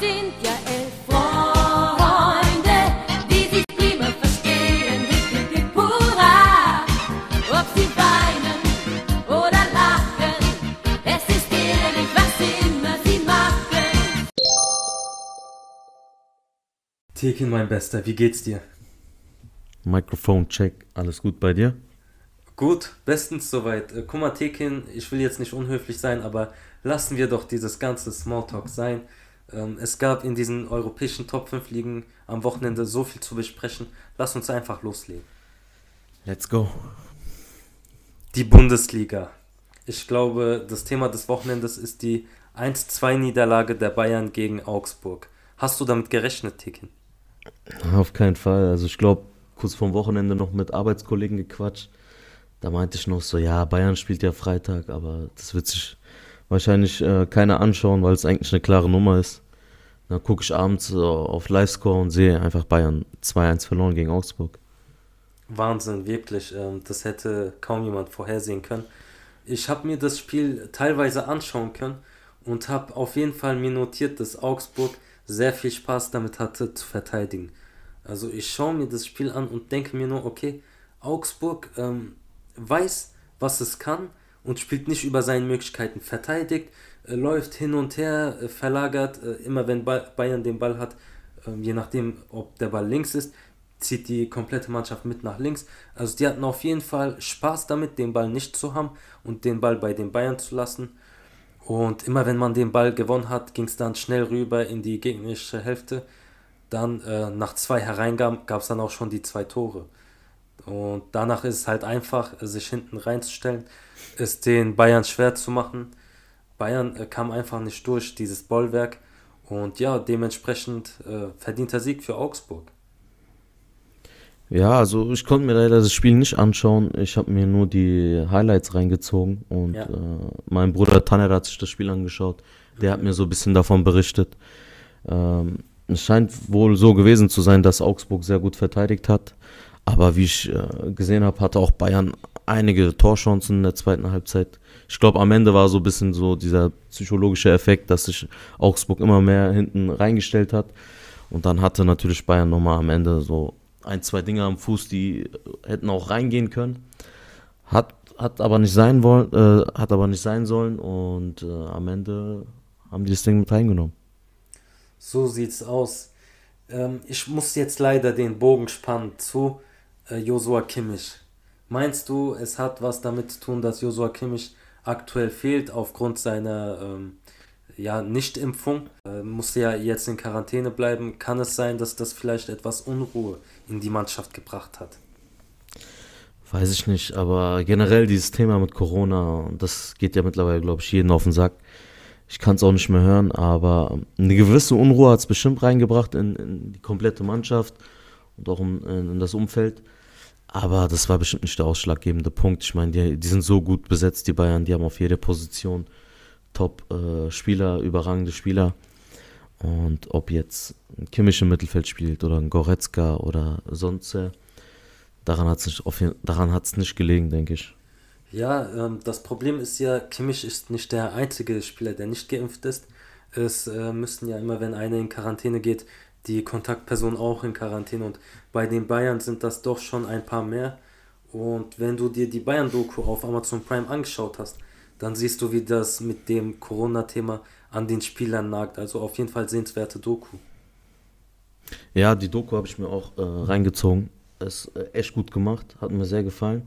sind ja elf Freunde, die sich prima verstehen. Hip, hip, hip, hurra! Ob sie weinen oder lachen, es ist ehrlich, was immer sie machen. Tekin, mein Bester, wie geht's dir? Mikrofon check, alles gut bei dir? Gut, bestens soweit. Äh, Guck mal, Tekin, ich will jetzt nicht unhöflich sein, aber lassen wir doch dieses ganze Smalltalk sein. Ähm, es gab in diesen europäischen Top 5 Ligen am Wochenende so viel zu besprechen. Lass uns einfach loslegen. Let's go. Die Bundesliga. Ich glaube, das Thema des Wochenendes ist die 1-2-Niederlage der Bayern gegen Augsburg. Hast du damit gerechnet, Tekin? Auf keinen Fall. Also ich glaube, kurz vorm Wochenende noch mit Arbeitskollegen gequatscht. Da meinte ich noch so, ja, Bayern spielt ja Freitag, aber das wird sich wahrscheinlich äh, keiner anschauen, weil es eigentlich eine klare Nummer ist. Dann gucke ich abends auf Livescore und sehe einfach Bayern 2-1 verloren gegen Augsburg. Wahnsinn, wirklich. Ähm, das hätte kaum jemand vorhersehen können. Ich habe mir das Spiel teilweise anschauen können und habe auf jeden Fall mir notiert, dass Augsburg sehr viel Spaß damit hatte zu verteidigen. Also ich schaue mir das Spiel an und denke mir nur, okay, Augsburg ähm, weiß, was es kann und spielt nicht über seine Möglichkeiten. Verteidigt, läuft hin und her, äh, verlagert, äh, immer wenn ba Bayern den Ball hat, ähm, je nachdem, ob der Ball links ist, zieht die komplette Mannschaft mit nach links. Also die hatten auf jeden Fall Spaß damit, den Ball nicht zu haben und den Ball bei den Bayern zu lassen. Und immer wenn man den Ball gewonnen hat, ging es dann schnell rüber in die gegnerische Hälfte. Dann äh, nach zwei Hereingaben gab es dann auch schon die zwei Tore. Und danach ist es halt einfach, sich hinten reinzustellen, es den Bayern schwer zu machen. Bayern äh, kam einfach nicht durch, dieses Bollwerk. Und ja, dementsprechend äh, verdienter Sieg für Augsburg. Ja, also ich konnte mir leider das Spiel nicht anschauen. Ich habe mir nur die Highlights reingezogen und Ja. äh, mein Bruder Tanner hat sich das Spiel angeschaut. Der hat mir so ein bisschen davon berichtet. Ähm, es scheint wohl so gewesen zu sein, dass Augsburg sehr gut verteidigt hat. Aber wie ich äh, gesehen habe, hatte auch Bayern einige Torchancen in der zweiten Halbzeit. Ich glaube, am Ende war so ein bisschen so dieser psychologische Effekt, dass sich Augsburg immer mehr hinten reingestellt hat. Und dann hatte natürlich Bayern nochmal am Ende so ein, zwei Dinge am Fuß, die hätten auch reingehen können. Hat, hat aber nicht sein wollen, äh, hat aber nicht sein sollen und äh, am Ende haben die das Ding mit reingenommen. So sieht's aus. Ähm, ich muss jetzt leider den Bogen spannen zu äh, Josua Kimmich. Meinst du, es hat was damit zu tun, dass Josua Kimmich aktuell fehlt aufgrund seiner ähm, ja, Nichtimpfung? Äh, musste ja jetzt in Quarantäne bleiben. Kann es sein, dass das vielleicht etwas Unruhe in die Mannschaft gebracht hat? Weiß ich nicht, aber generell dieses Thema mit Corona, das geht ja mittlerweile, glaube ich, jeden auf den Sack. Ich kann es auch nicht mehr hören, aber eine gewisse Unruhe hat es bestimmt reingebracht in, in die komplette Mannschaft und auch in, in das Umfeld. Aber das war bestimmt nicht der ausschlaggebende Punkt. Ich meine, die, die sind so gut besetzt, die Bayern, die haben auf jede Position Top-Spieler, überragende Spieler. Und ob jetzt ein Kimmich im Mittelfeld spielt oder ein Goretzka oder sonst daran hat es nicht, nicht gelegen, denke ich. Ja, ähm, das Problem ist ja, Kimmich ist nicht der einzige Spieler, der nicht geimpft ist. Es äh, müssen ja immer, wenn einer in Quarantäne geht, die Kontaktperson auch in Quarantäne. Und bei den Bayern sind das doch schon ein paar mehr. Und wenn du dir die Bayern-Doku auf Amazon Prime angeschaut hast, dann siehst du, wie das mit dem Corona-Thema an den Spielern nagt. Also auf jeden Fall sehenswerte Doku. Ja, die Doku habe ich mir auch äh, reingezogen. Ist äh, echt gut gemacht, hat mir sehr gefallen.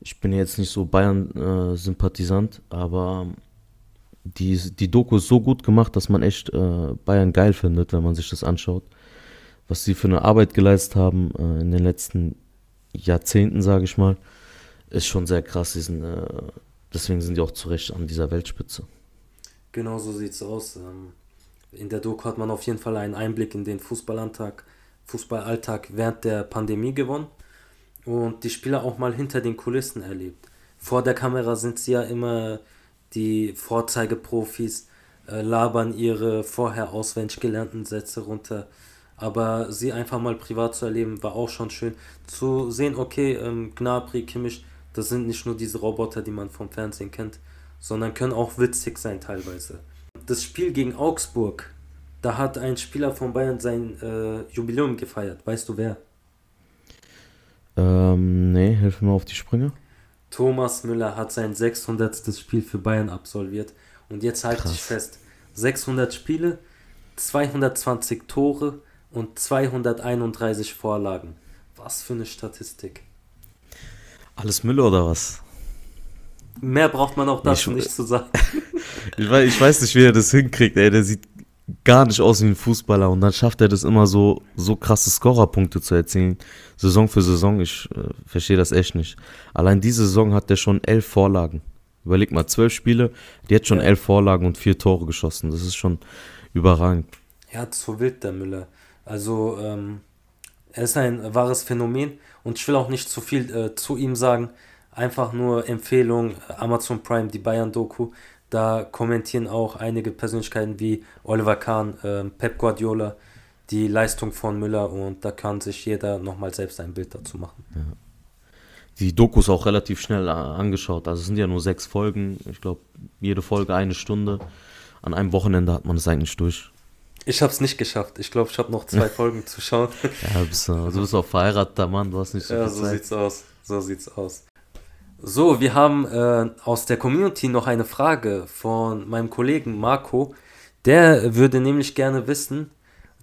Ich bin jetzt nicht so Bayern-Sympathisant, aber die, die Doku ist so gut gemacht, dass man echt äh, Bayern geil findet, wenn man sich das anschaut. Was sie für eine Arbeit geleistet haben äh, in den letzten Jahrzehnten, sage ich mal, ist schon sehr krass. Sind, äh, deswegen sind die auch zu Recht an dieser Weltspitze. Genau so sieht's aus. Ähm, In der Doku hat man auf jeden Fall einen Einblick in den Fußballalltag, Fußballalltag während der Pandemie gewonnen und die Spieler auch mal hinter den Kulissen erlebt. Vor der Kamera sind sie ja immer die Vorzeigeprofis, äh, labern ihre vorher auswendig gelernten Sätze runter. Aber sie einfach mal privat zu erleben, war auch schon schön. Zu sehen, okay, ähm, Gnabry, Kimmich, das sind nicht nur diese Roboter, die man vom Fernsehen kennt, sondern können auch witzig sein teilweise. Das Spiel gegen Augsburg Da hat ein Spieler von Bayern sein äh, Jubiläum gefeiert. Weißt du wer? Ähm, nee, hilf mir auf die Sprünge. Thomas Müller hat sein 600. Spiel für Bayern absolviert. Und jetzt halte ich fest: 600 Spiele, 220 Tore und 231 Vorlagen. Was für eine Statistik. Alles Müller oder was? Mehr braucht man auch dazu Ich- nicht zu sagen. Ich weiß, ich weiß nicht, wie er das hinkriegt, ey. Der sieht gar nicht aus wie ein Fußballer und dann schafft er das immer so, so krasse Scorerpunkte zu erzielen. Saison für Saison, ich äh, verstehe das echt nicht. Allein diese Saison hat er schon elf Vorlagen. Überleg mal, zwölf Spiele, die hat schon Ja. elf Vorlagen und vier Tore geschossen. Das ist schon überragend. Er hat so wild, der Müller. Also, ähm, er ist ein wahres Phänomen und ich will auch nicht zu viel äh, zu ihm sagen. Einfach nur Empfehlung, äh, Amazon Prime, die Bayern-Doku. Da kommentieren auch einige Persönlichkeiten wie Oliver Kahn, ähm, Pep Guardiola, die Leistung von Müller und da kann sich jeder nochmal selbst ein Bild dazu machen. Die Doku ist auch relativ schnell äh, angeschaut. Also es sind ja nur sechs Folgen. Ich glaube, jede Folge eine Stunde. An einem Wochenende hat man das eigentlich durch. Ich habe es nicht geschafft. Ich glaube, ich habe noch zwei Folgen zu schauen. Ja, du bist, äh, du auch verheirateter Mann, du hast nicht so Ja, viel so Zeit. sieht's aus. So sieht's aus. So, wir haben äh, aus der Community noch eine Frage von meinem Kollegen Marco. Der würde nämlich gerne wissen,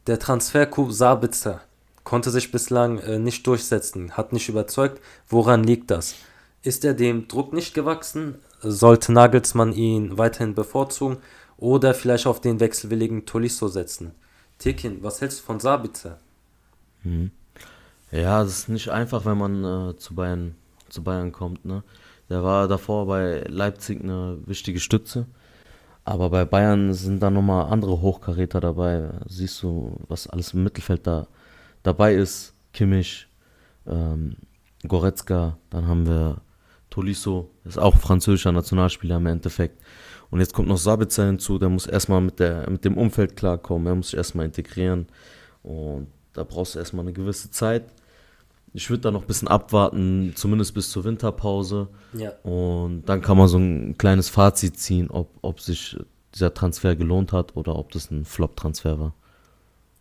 der Transfercoup Sabitzer konnte sich bislang äh, nicht durchsetzen, hat nicht überzeugt. Woran liegt das? Ist er dem Druck nicht gewachsen? Sollte Nagelsmann ihn weiterhin bevorzugen oder vielleicht auf den wechselwilligen Tolisso setzen? Tekin, was hältst du von Sabitzer? Ja, das ist nicht einfach, wenn man äh, zu Bayern zu Bayern kommt, ne? Der war davor bei Leipzig eine wichtige Stütze, aber bei Bayern sind da nochmal andere Hochkaräter dabei. Siehst du, was alles im Mittelfeld da dabei ist? Kimmich, ähm, Goretzka, dann haben wir Tolisso, ist auch französischer Nationalspieler im Endeffekt. Und jetzt kommt noch Sabitzer hinzu, der muss erstmal mit, der, mit dem Umfeld klarkommen, er muss sich erstmal integrieren. Und da brauchst du erstmal eine gewisse Zeit. Ich würde da noch ein bisschen abwarten, zumindest bis zur Winterpause. Ja. Und dann kann man so ein kleines Fazit ziehen, ob, ob sich dieser Transfer gelohnt hat oder ob das ein Flop-Transfer war.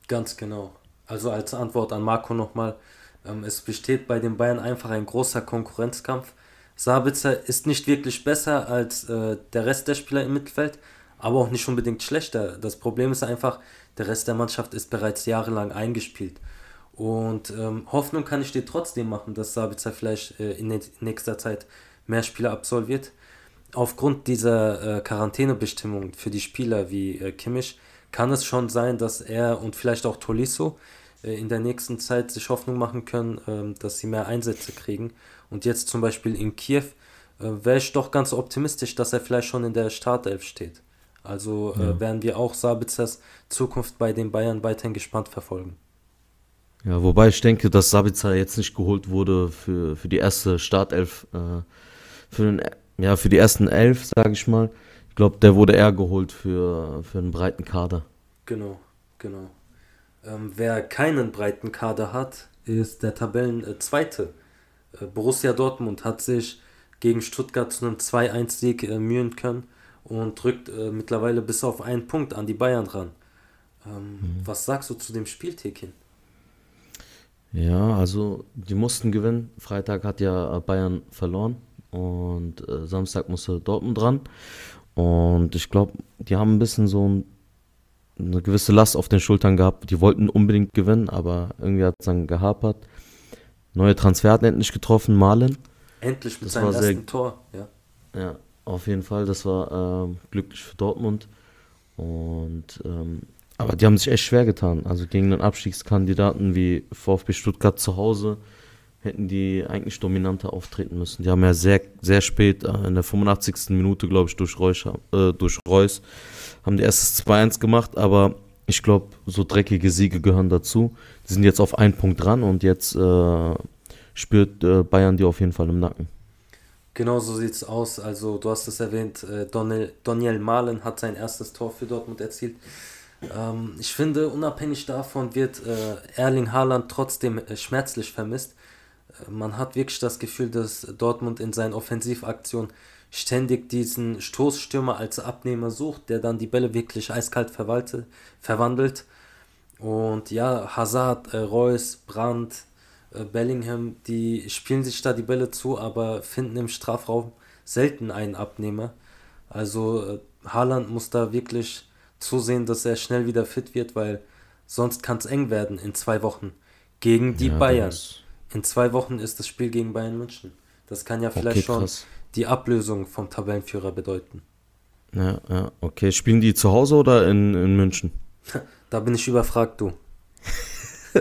Ganz genau. Also als Antwort an Marco nochmal, ähm, es besteht bei den Bayern einfach ein großer Konkurrenzkampf. Sabitzer ist nicht wirklich besser als äh, der Rest der Spieler im Mittelfeld, aber auch nicht unbedingt schlechter. Das Problem ist einfach, der Rest der Mannschaft ist bereits jahrelang eingespielt. Und ähm, Hoffnung kann ich dir trotzdem machen, dass Sabitzer vielleicht äh, in nä- nächster Zeit mehr Spiele absolviert. Aufgrund dieser äh, Quarantänebestimmung für die Spieler wie äh, Kimmich kann es schon sein, dass er und vielleicht auch Tolisso äh, in der nächsten Zeit sich Hoffnung machen können, ähm, dass sie mehr Einsätze kriegen. Und jetzt zum Beispiel in Kiew äh, wäre ich doch ganz optimistisch, dass er vielleicht schon in der Startelf steht. Also äh, werden wir auch Sabitzers Zukunft bei den Bayern weiterhin gespannt verfolgen. Ja, wobei ich denke, dass Sabitzer jetzt nicht geholt wurde für, für die erste Startelf, äh, für, den, ja, für die ersten elf, sage ich mal. Ich glaube, der wurde eher geholt für, für einen breiten Kader. Genau, genau. Ähm, wer keinen breiten Kader hat, ist der Tabellenzweite. Äh, Borussia Dortmund hat sich gegen Stuttgart zu einem 2-1-Sieg äh, mühen können und rückt äh, mittlerweile bis auf einen Punkt an die Bayern ran. Ähm, Was sagst du zu dem Spiel, Tekin? Ja, also die mussten gewinnen. Freitag hat ja Bayern verloren und äh, Samstag musste Dortmund dran. Und ich glaube, die haben ein bisschen so ein, eine gewisse Last auf den Schultern gehabt. Die wollten unbedingt gewinnen, aber irgendwie hat es dann gehapert. Neue Transfer hat endlich getroffen, Malen. Endlich mit Das seinem sehr- ersten Tor. Ja. Ja, auf jeden Fall. Das war ähm, glücklich für Dortmund. Und ähm, aber die haben sich echt schwer getan. Also gegen einen Abstiegskandidaten wie VfB Stuttgart zu Hause hätten die eigentlich dominanter auftreten müssen. Die haben ja sehr, sehr spät, äh, in der 85. Minute, glaube ich, durch Reus, äh, durch Reus, haben die erstes 2-1 gemacht, aber ich glaube, so dreckige Siege gehören dazu. Die sind jetzt auf einen Punkt dran und jetzt äh, spürt äh, Bayern die auf jeden Fall im Nacken. Genau so sieht's aus. Also, du hast es erwähnt, äh, Doniel, Doniel Malen hat sein erstes Tor für Dortmund erzielt. Ähm, ich finde, unabhängig davon wird äh, Erling Haaland trotzdem äh, schmerzlich vermisst. Äh, man hat wirklich das Gefühl, dass Dortmund in seinen Offensivaktionen ständig diesen Stoßstürmer als Abnehmer sucht, der dann die Bälle wirklich eiskalt verwalte, verwandelt. Und ja, Hazard, äh, Reus, Brandt, äh, Bellingham, die spielen sich da die Bälle zu, aber finden im Strafraum selten einen Abnehmer. Also äh, Haaland muss da wirklich zusehen, dass er schnell wieder fit wird, weil sonst kann es eng werden in zwei Wochen gegen die Ja, Bayern. In zwei Wochen ist das Spiel gegen Bayern München. Das kann ja vielleicht Okay, schon krass. die Ablösung vom Tabellenführer bedeuten. Ja, ja, okay. Spielen die zu Hause oder in, in München? Da bin ich überfragt, du.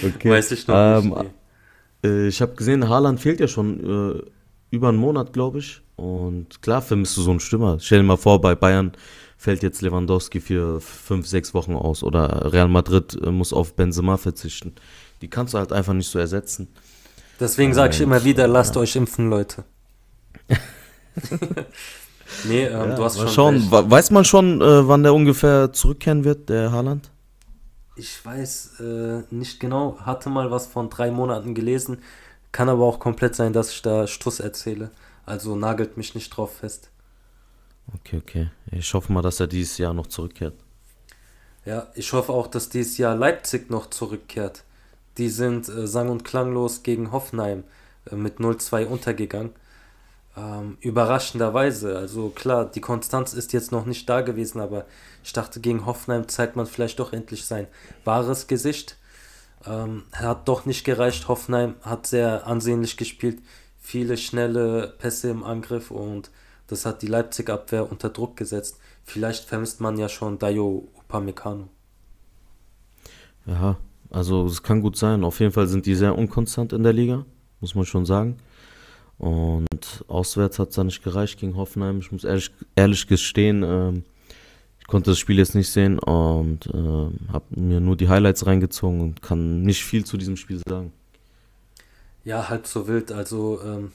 Okay. Weiß ich noch Ähm, nicht. Äh, Ich habe gesehen, Haaland fehlt ja schon äh, über einen Monat, glaube ich. Und klar vermisst du so einen Stürmer. Stell dir mal vor, bei Bayern fällt jetzt Lewandowski für fünf, sechs Wochen aus. Oder Real Madrid äh, muss auf Benzema verzichten. Die kannst du halt einfach nicht so ersetzen. Deswegen sage ich und, immer wieder, lasst euch impfen, Leute. nee, ähm, Ja, du hast schon schauen. Weiß man schon, äh, wann der ungefähr zurückkehren wird, der Haaland? Ich weiß äh, nicht genau, hatte mal was von drei Monaten gelesen, kann aber auch komplett sein, dass ich da Stuss erzähle. Also nagelt mich nicht drauf fest. Okay, okay. Ich hoffe mal, dass er dieses Jahr noch zurückkehrt. Ja, ich hoffe auch, dass dieses Jahr Leipzig noch zurückkehrt. Die sind äh, sang- und klanglos gegen Hoffenheim äh, mit 0-2 untergegangen. Ähm, überraschenderweise, also klar, die Konstanz ist jetzt noch nicht da gewesen, aber ich dachte, gegen Hoffenheim zeigt man vielleicht doch endlich sein wahres Gesicht. Ähm, hat doch nicht gereicht. Hoffenheim hat sehr ansehnlich gespielt, viele schnelle Pässe im Angriff und das hat die Leipzig-Abwehr unter Druck gesetzt. Vielleicht vermisst man ja schon Dayo Upamecano. Ja, also es kann gut sein. Auf jeden Fall sind die sehr unkonstant in der Liga, muss man schon sagen. Und auswärts hat es da nicht gereicht gegen Hoffenheim. Ich muss ehrlich, ehrlich gestehen, ähm, ich konnte das Spiel jetzt nicht sehen und ähm, habe mir nur die Highlights reingezogen und kann nicht viel zu diesem Spiel sagen. Ja, halb so wild. Also, ähm,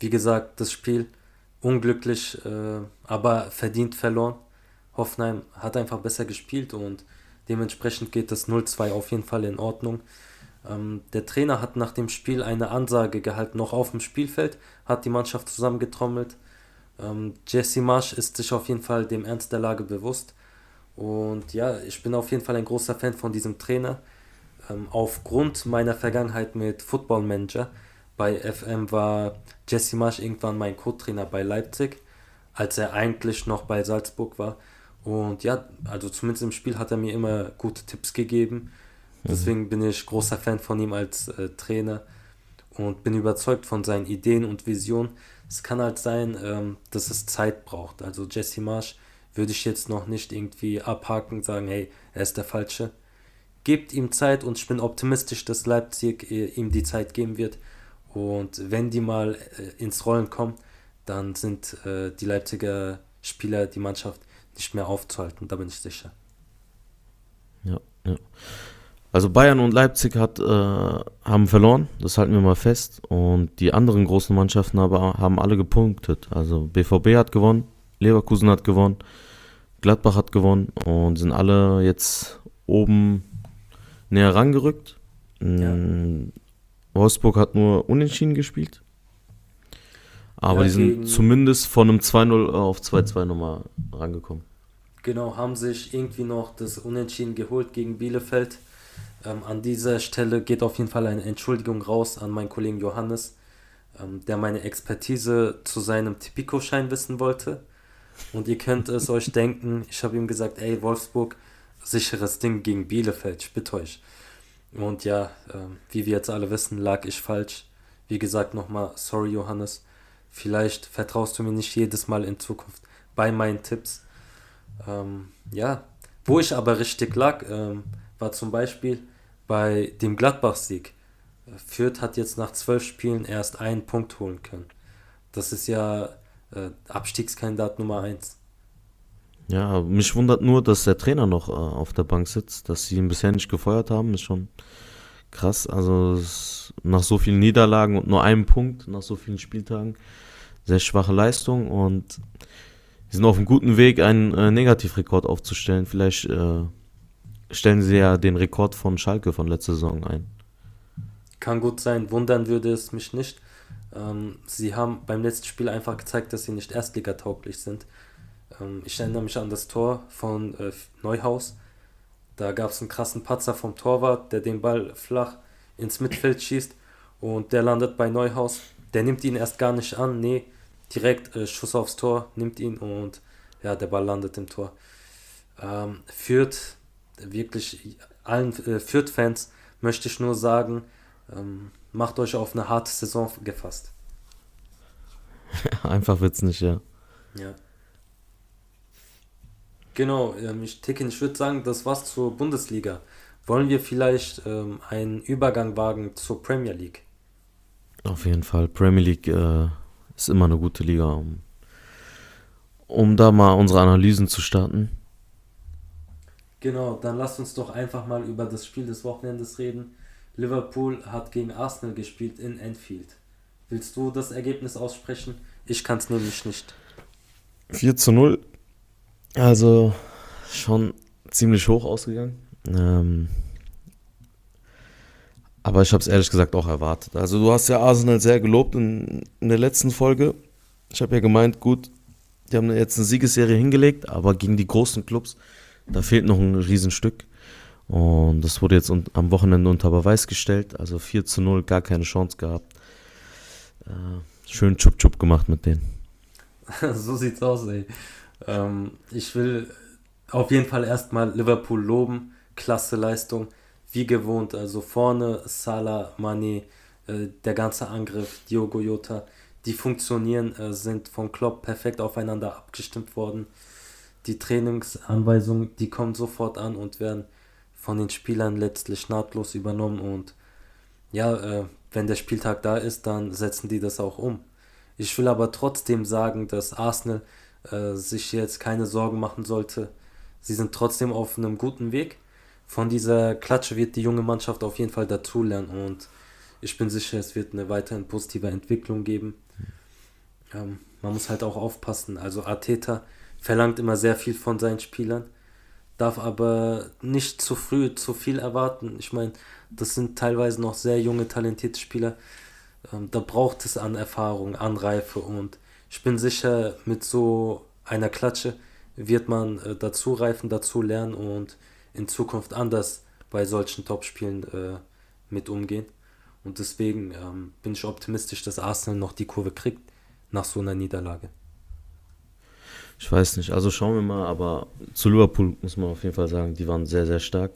wie gesagt, das Spiel unglücklich, äh, aber verdient verloren. Hoffenheim hat einfach besser gespielt und dementsprechend geht das 0-2 auf jeden Fall in Ordnung. Ähm, der Trainer hat nach dem Spiel eine Ansage gehalten, noch auf dem Spielfeld, hat die Mannschaft zusammengetrommelt. Ähm, Jesse Marsch ist sich auf jeden Fall dem Ernst der Lage bewusst. Und ja, ich bin auf jeden Fall ein großer Fan von diesem Trainer. Ähm, aufgrund meiner Vergangenheit mit Football Manager bei FM war Jesse Marsch irgendwann mein Co-Trainer bei Leipzig, als er eigentlich noch bei Salzburg war. Und ja, also zumindest im Spiel hat er mir immer gute Tipps gegeben. Deswegen bin ich großer Fan von ihm als äh, Trainer und bin überzeugt von seinen Ideen und Visionen. Es kann halt sein, ähm, dass es Zeit braucht. Also Jesse Marsch würde ich jetzt noch nicht irgendwie abhaken, sagen, hey, er ist der Falsche. Gebt ihm Zeit und ich bin optimistisch, dass Leipzig äh, ihm die Zeit geben wird. Und wenn die mal äh, ins Rollen kommen, dann sind äh, die Leipziger Spieler, die Mannschaft nicht mehr aufzuhalten, da bin ich sicher. Ja, ja. Also Bayern und Leipzig hat, äh, haben verloren, das halten wir mal fest. Und die anderen großen Mannschaften aber haben alle gepunktet. Also BVB hat gewonnen, Leverkusen hat gewonnen, Gladbach hat gewonnen und sind alle jetzt oben näher rangerückt. Mm, Wolfsburg hat nur unentschieden gespielt. Aber Ja, die sind zumindest von einem 2-0 auf 2-2 nochmal rangekommen. Genau, haben sich irgendwie noch das Unentschieden geholt gegen Bielefeld. Ähm, an dieser Stelle geht auf jeden Fall eine Entschuldigung raus an meinen Kollegen Johannes, ähm, der meine Expertise zu seinem Tipico-Schein wissen wollte. Und ihr könnt es euch denken, ich habe ihm gesagt, ey, Wolfsburg, sicheres Ding gegen Bielefeld, ich bitte euch. Und ja, ähm, wie wir jetzt alle wissen, lag ich falsch. Wie gesagt, nochmal, sorry Johannes. Vielleicht vertraust du mir nicht jedes Mal in Zukunft bei meinen Tipps. Ähm, ja, wo ich aber richtig lag, ähm, war zum Beispiel bei dem Gladbach-Sieg. Fürth hat jetzt nach zwölf Spielen erst einen Punkt holen können. Das ist ja äh, Abstiegskandidat Nummer eins. Ja, mich wundert nur, dass der Trainer noch äh, auf der Bank sitzt, dass sie ihn bisher nicht gefeuert haben, ist schon krass. Also nach so vielen Niederlagen und nur einem Punkt, nach so vielen Spieltagen, sehr schwache Leistung und sie sind auf einem guten Weg, einen äh, Negativrekord aufzustellen. Vielleicht äh, stellen sie ja den Rekord von Schalke von letzter Saison ein. Kann gut sein, wundern würde es mich nicht. Ähm, sie haben beim letzten Spiel einfach gezeigt, dass sie nicht erstligatauglich sind. Ähm, ich erinnere mich an das Tor von äh, Neuhaus. Da gab es einen krassen Patzer vom Torwart, der den Ball flach ins Mittelfeld schießt und der landet bei Neuhaus. Der nimmt ihn erst gar nicht an, nee, direkt äh, Schuss aufs Tor, nimmt ihn und ja, der Ball landet im Tor. Ähm, Fürth, wirklich allen äh, Fürth-Fans möchte ich nur sagen, ähm, macht euch auf eine harte Saison gefasst. Einfach wird's nicht, ja. Ja. Genau, ähm, ich, Ticken, ich würde sagen, das war's zur Bundesliga. Wollen wir vielleicht ähm, einen Übergang wagen zur Premier League? Auf jeden Fall. Premier League äh, ist immer eine gute Liga, um, um da mal unsere Analysen zu starten. Genau, dann lasst uns doch einfach mal über das Spiel des Wochenendes reden. Liverpool hat gegen Arsenal gespielt in Enfield. Willst du das Ergebnis aussprechen? Ich kann es nämlich nicht. 4 zu 0. Also schon ziemlich hoch ausgegangen. Ähm, aber ich habe es ehrlich gesagt auch erwartet. Also du hast ja Arsenal sehr gelobt in, in der letzten Folge. Ich habe ja gemeint, gut, die haben jetzt eine Siegesserie hingelegt, aber gegen die großen Clubs, da fehlt noch ein Riesenstück. Und das wurde jetzt am Wochenende unter Beweis gestellt. Also 4 zu 0, gar keine Chance gehabt. Äh, schön Chup-Chup gemacht mit denen. so sieht's aus, ey. Ähm, ich will auf jeden Fall erstmal Liverpool loben. Klasse Leistung. Wie gewohnt, also vorne Salah, Mane, äh, der ganze Angriff, Diogo Jota, die funktionieren, äh, sind von Klopp perfekt aufeinander abgestimmt worden. Die Trainingsanweisungen, die kommen sofort an und werden von den Spielern letztlich nahtlos übernommen und ja, äh, wenn der Spieltag da ist, dann setzen die das auch um. Ich will aber trotzdem sagen, dass Arsenal äh, sich jetzt keine Sorgen machen sollte. Sie sind trotzdem auf einem guten Weg. Von dieser Klatsche wird die junge Mannschaft auf jeden Fall dazulernen und ich bin sicher, es wird eine weiterhin positive Entwicklung geben. Ähm, man muss halt auch aufpassen. Also Arteta verlangt immer sehr viel von seinen Spielern darf aber nicht zu früh zu viel erwarten. Ich meine, das sind teilweise noch sehr junge, talentierte Spieler. Ähm, da braucht es an Erfahrung, an Reife und ich bin sicher, mit so einer Klatsche wird man äh, dazu reifen, dazu lernen und in Zukunft anders bei solchen Topspielen äh, mit umgehen. Und deswegen ähm, bin ich optimistisch, dass Arsenal noch die Kurve kriegt nach so einer Niederlage. Ich weiß nicht, also schauen wir mal, aber zu Liverpool muss man auf jeden Fall sagen, die waren sehr, sehr stark,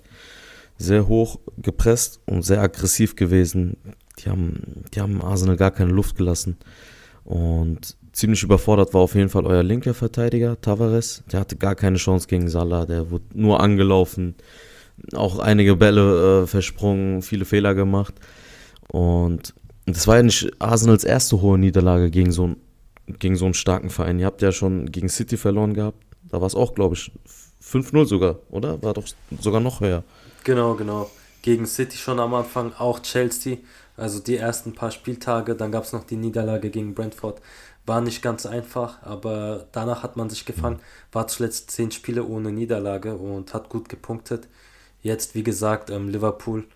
sehr hoch gepresst und sehr aggressiv gewesen. Die haben, die haben Arsenal gar keine Luft gelassen. Und ziemlich überfordert war auf jeden Fall euer linker Verteidiger, Tavares. Der hatte gar keine Chance gegen Salah, der wurde nur angelaufen, auch einige Bälle äh, versprungen, viele Fehler gemacht. Und das war ja nicht Arsenals erste hohe Niederlage gegen so gegen so einen starken Verein. Ihr habt ja schon gegen City verloren gehabt. Da war es auch, glaube ich, 5-0 sogar, oder? War doch sogar noch höher. Genau, genau. Gegen City schon am Anfang, auch Chelsea. Also die ersten paar Spieltage, dann gab es noch die Niederlage gegen Brentford. War nicht ganz einfach, aber danach hat man sich gefangen. War zuletzt zehn Spiele ohne Niederlage und hat gut gepunktet. Jetzt, wie gesagt, ähm, Liverpool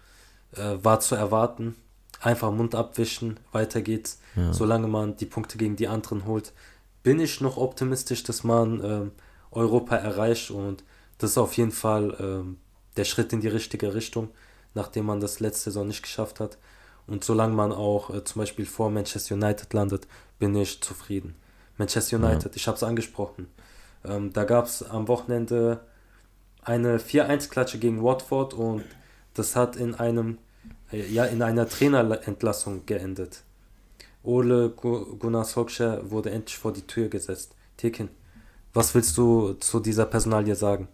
äh, war zu erwarten einfach Mund abwischen, weiter geht's. Ja. Solange man die Punkte gegen die anderen holt, bin ich noch optimistisch, dass man ähm, Europa erreicht und das ist auf jeden Fall ähm, der Schritt in die richtige Richtung, nachdem man das letzte Saison nicht geschafft hat. Und solange man auch äh, zum Beispiel vor Manchester United landet, bin ich zufrieden. Manchester United, ja. ich habe es angesprochen. Ähm, da gab es am Wochenende eine 4-1-Klatsche gegen Watford und das hat in einem ja in einer Trainerentlassung geendet. Ole Gunnar Solskjaer wurde endlich vor die Tür gesetzt. Tekin, was willst du zu dieser Personalie sagen?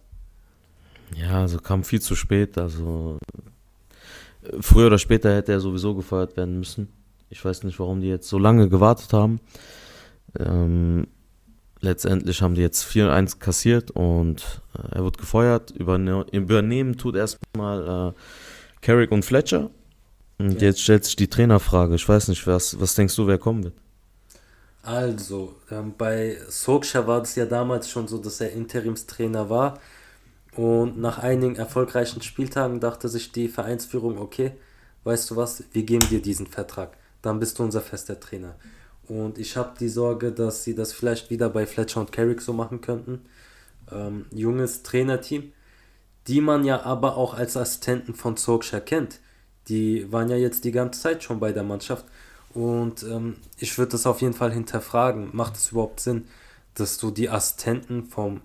Ja, also kam viel zu spät. Also früher oder später hätte er sowieso gefeuert werden müssen. Ich weiß nicht, warum die jetzt so lange gewartet haben. Ähm, letztendlich haben die jetzt 4-1 kassiert und äh, er wird gefeuert. Überne übernehmen tut erstmal äh, Carrick und Fletcher. Und ja. jetzt stellt sich die Trainerfrage. Ich weiß nicht, was, was denkst du, wer kommen wird? Also, ähm, bei Solskjaer war es ja damals schon so, dass er Interimstrainer war. Und nach einigen erfolgreichen Spieltagen dachte sich die Vereinsführung, okay, weißt du was, wir geben dir diesen Vertrag. Dann bist du unser fester Trainer. Und ich habe die Sorge, dass sie das vielleicht wieder bei Fletcher und Carrick so machen könnten. Ähm, junges Trainerteam, die man ja aber auch als Assistenten von Solskjaer kennt. Die waren ja jetzt die ganze Zeit schon bei der Mannschaft. Und ähm, ich würde das auf jeden Fall hinterfragen. Macht es überhaupt Sinn, dass du die Assistenten vom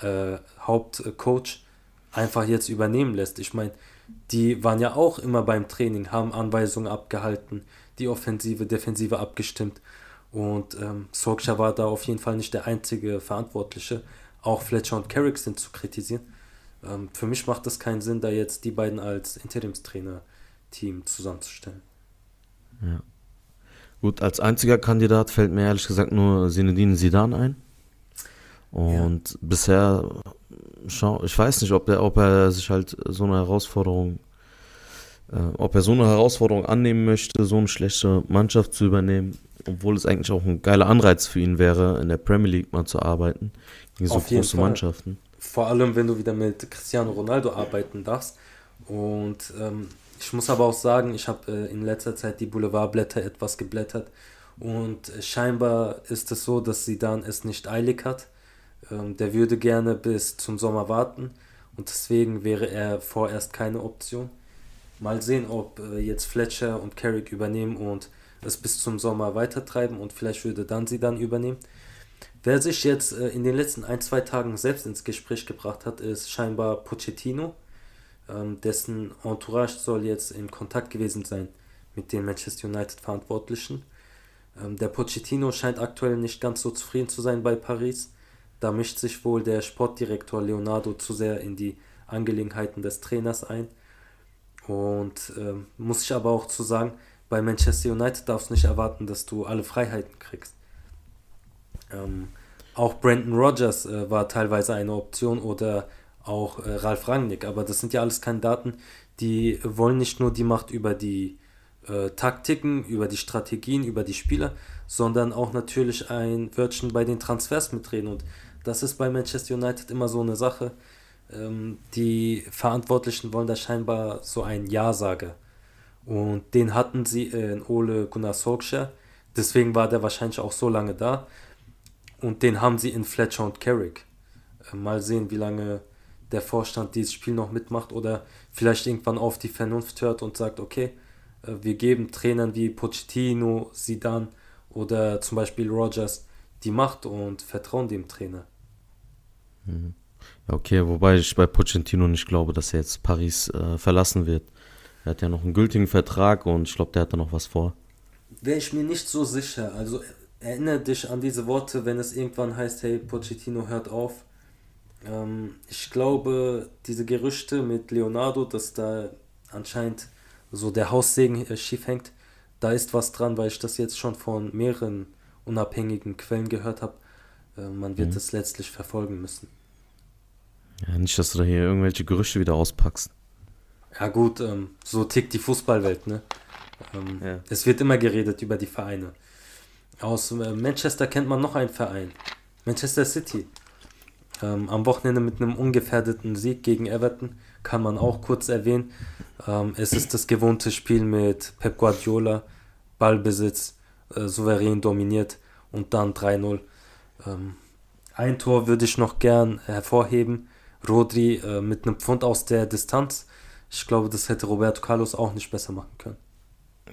äh, Hauptcoach einfach jetzt übernehmen lässt? Ich meine, die waren ja auch immer beim Training, haben Anweisungen abgehalten, die Offensive, Defensive abgestimmt. Und ähm, Solskjaer war da auf jeden Fall nicht der einzige Verantwortliche. Auch Fletcher und Carrick sind zu kritisieren. Ähm, für mich macht es keinen Sinn, da jetzt die beiden als Interimstrainer-Team zusammenzustellen. Ja. Gut, als einziger Kandidat fällt mir ehrlich gesagt nur Zinedine Zidane ein. Und ja. bisher, schau, ich weiß nicht, ob, der, ob er sich halt so eine Herausforderung, ob er so eine Herausforderung annehmen möchte, so eine schlechte Mannschaft zu übernehmen, obwohl es eigentlich auch ein geiler Anreiz für ihn wäre, in der Premier League mal zu arbeiten, gegen so große Mannschaften. Vor allem, wenn du wieder mit Cristiano Ronaldo arbeiten darfst. Und ähm, ich muss aber auch sagen, ich habe äh, in letzter Zeit die Boulevardblätter etwas geblättert und äh, scheinbar ist es so, dass sie dann es nicht eilig hat. Ähm, der würde gerne bis zum Sommer warten und deswegen wäre er vorerst keine Option. Mal sehen, ob äh, jetzt Fletcher und Carrick übernehmen und es bis zum Sommer weitertreiben und vielleicht würde dann sie dann übernehmen. Wer sich jetzt äh, in den letzten ein, zwei Tagen selbst ins Gespräch gebracht hat, ist scheinbar Pochettino ähm, dessen Entourage soll jetzt in Kontakt gewesen sein mit den Manchester United Verantwortlichen. Ähm, der Pochettino scheint aktuell nicht ganz so zufrieden zu sein bei Paris. Da mischt sich wohl der Sportdirektor Leonardo zu sehr in die Angelegenheiten des Trainers ein. Und ähm, muss ich aber auch zu sagen, bei Manchester United darfst du nicht erwarten, dass du alle Freiheiten kriegst. Ähm, auch Brandon Rogers äh, war teilweise eine Option oder auch äh, Ralf Rangnick, aber das sind ja alles Kandidaten, die wollen nicht nur die Macht über die äh, Taktiken, über die Strategien, über die Spieler, sondern auch natürlich ein Wörtchen bei den Transfers mitreden. Und das ist bei Manchester United immer so eine Sache. Ähm, die Verantwortlichen wollen da scheinbar so ein Ja-Sager. Und den hatten sie in Ole Gunnar Solskjaer. Deswegen war der wahrscheinlich auch so lange da. Und den haben sie in Fletcher und Carrick. Äh, mal sehen, wie lange der Vorstand dieses Spiel noch mitmacht oder vielleicht irgendwann auf die Vernunft hört und sagt, okay, äh, wir geben Trainern wie Pochettino, Sidan oder zum Beispiel Rogers die Macht und vertrauen dem Trainer. Mhm. Okay, wobei ich bei Pochettino nicht glaube, dass er jetzt Paris äh, verlassen wird. Er hat ja noch einen gültigen Vertrag und ich glaube, der hat da noch was vor. Wäre ich mir nicht so sicher. Also erinnere dich an diese Worte, wenn es irgendwann heißt, hey, Pochettino hört auf. Ähm, ich glaube, diese Gerüchte mit Leonardo, dass da anscheinend so der Haussegen äh, schief hängt, da ist was dran, weil ich das jetzt schon von mehreren unabhängigen Quellen gehört habe. Äh, man wird mhm. das letztlich verfolgen müssen. Ja, nicht, dass du da hier irgendwelche Gerüchte wieder auspackst. Ja gut, ähm, so tickt die Fußballwelt, ne? Ähm, ja. Es wird immer geredet über die Vereine. Aus äh, Manchester kennt man noch einen Verein. Manchester City. Ähm, am Wochenende mit einem ungefährdeten Sieg gegen Everton kann man auch kurz erwähnen. Ähm, es ist das gewohnte Spiel mit Pep Guardiola, Ballbesitz, äh, souverän dominiert und dann 3-0. Ähm, ein Tor würde ich noch gern hervorheben. Rodri äh, mit einem Pfund aus der Distanz. Ich glaube, das hätte Roberto Carlos auch nicht besser machen können.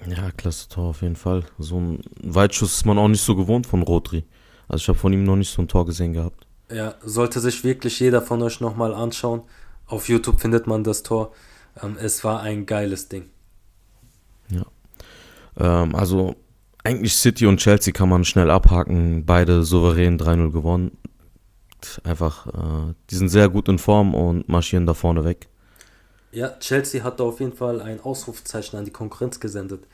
Ja, klasse Tor auf jeden Fall. So ein Weitschuss ist man auch nicht so gewohnt von Rodri. Also ich habe von ihm noch nicht so ein Tor gesehen gehabt. Ja, sollte sich wirklich jeder von euch nochmal anschauen. Auf YouTube findet man das Tor. Ähm, es war ein geiles Ding. Ja. Ähm, also eigentlich City und Chelsea kann man schnell abhaken. Beide souverän 3-0 gewonnen. Einfach, äh, die sind sehr gut in Form und marschieren da vorne weg. Ja, Chelsea hat da auf jeden Fall ein Ausrufzeichen an die Konkurrenz gesendet.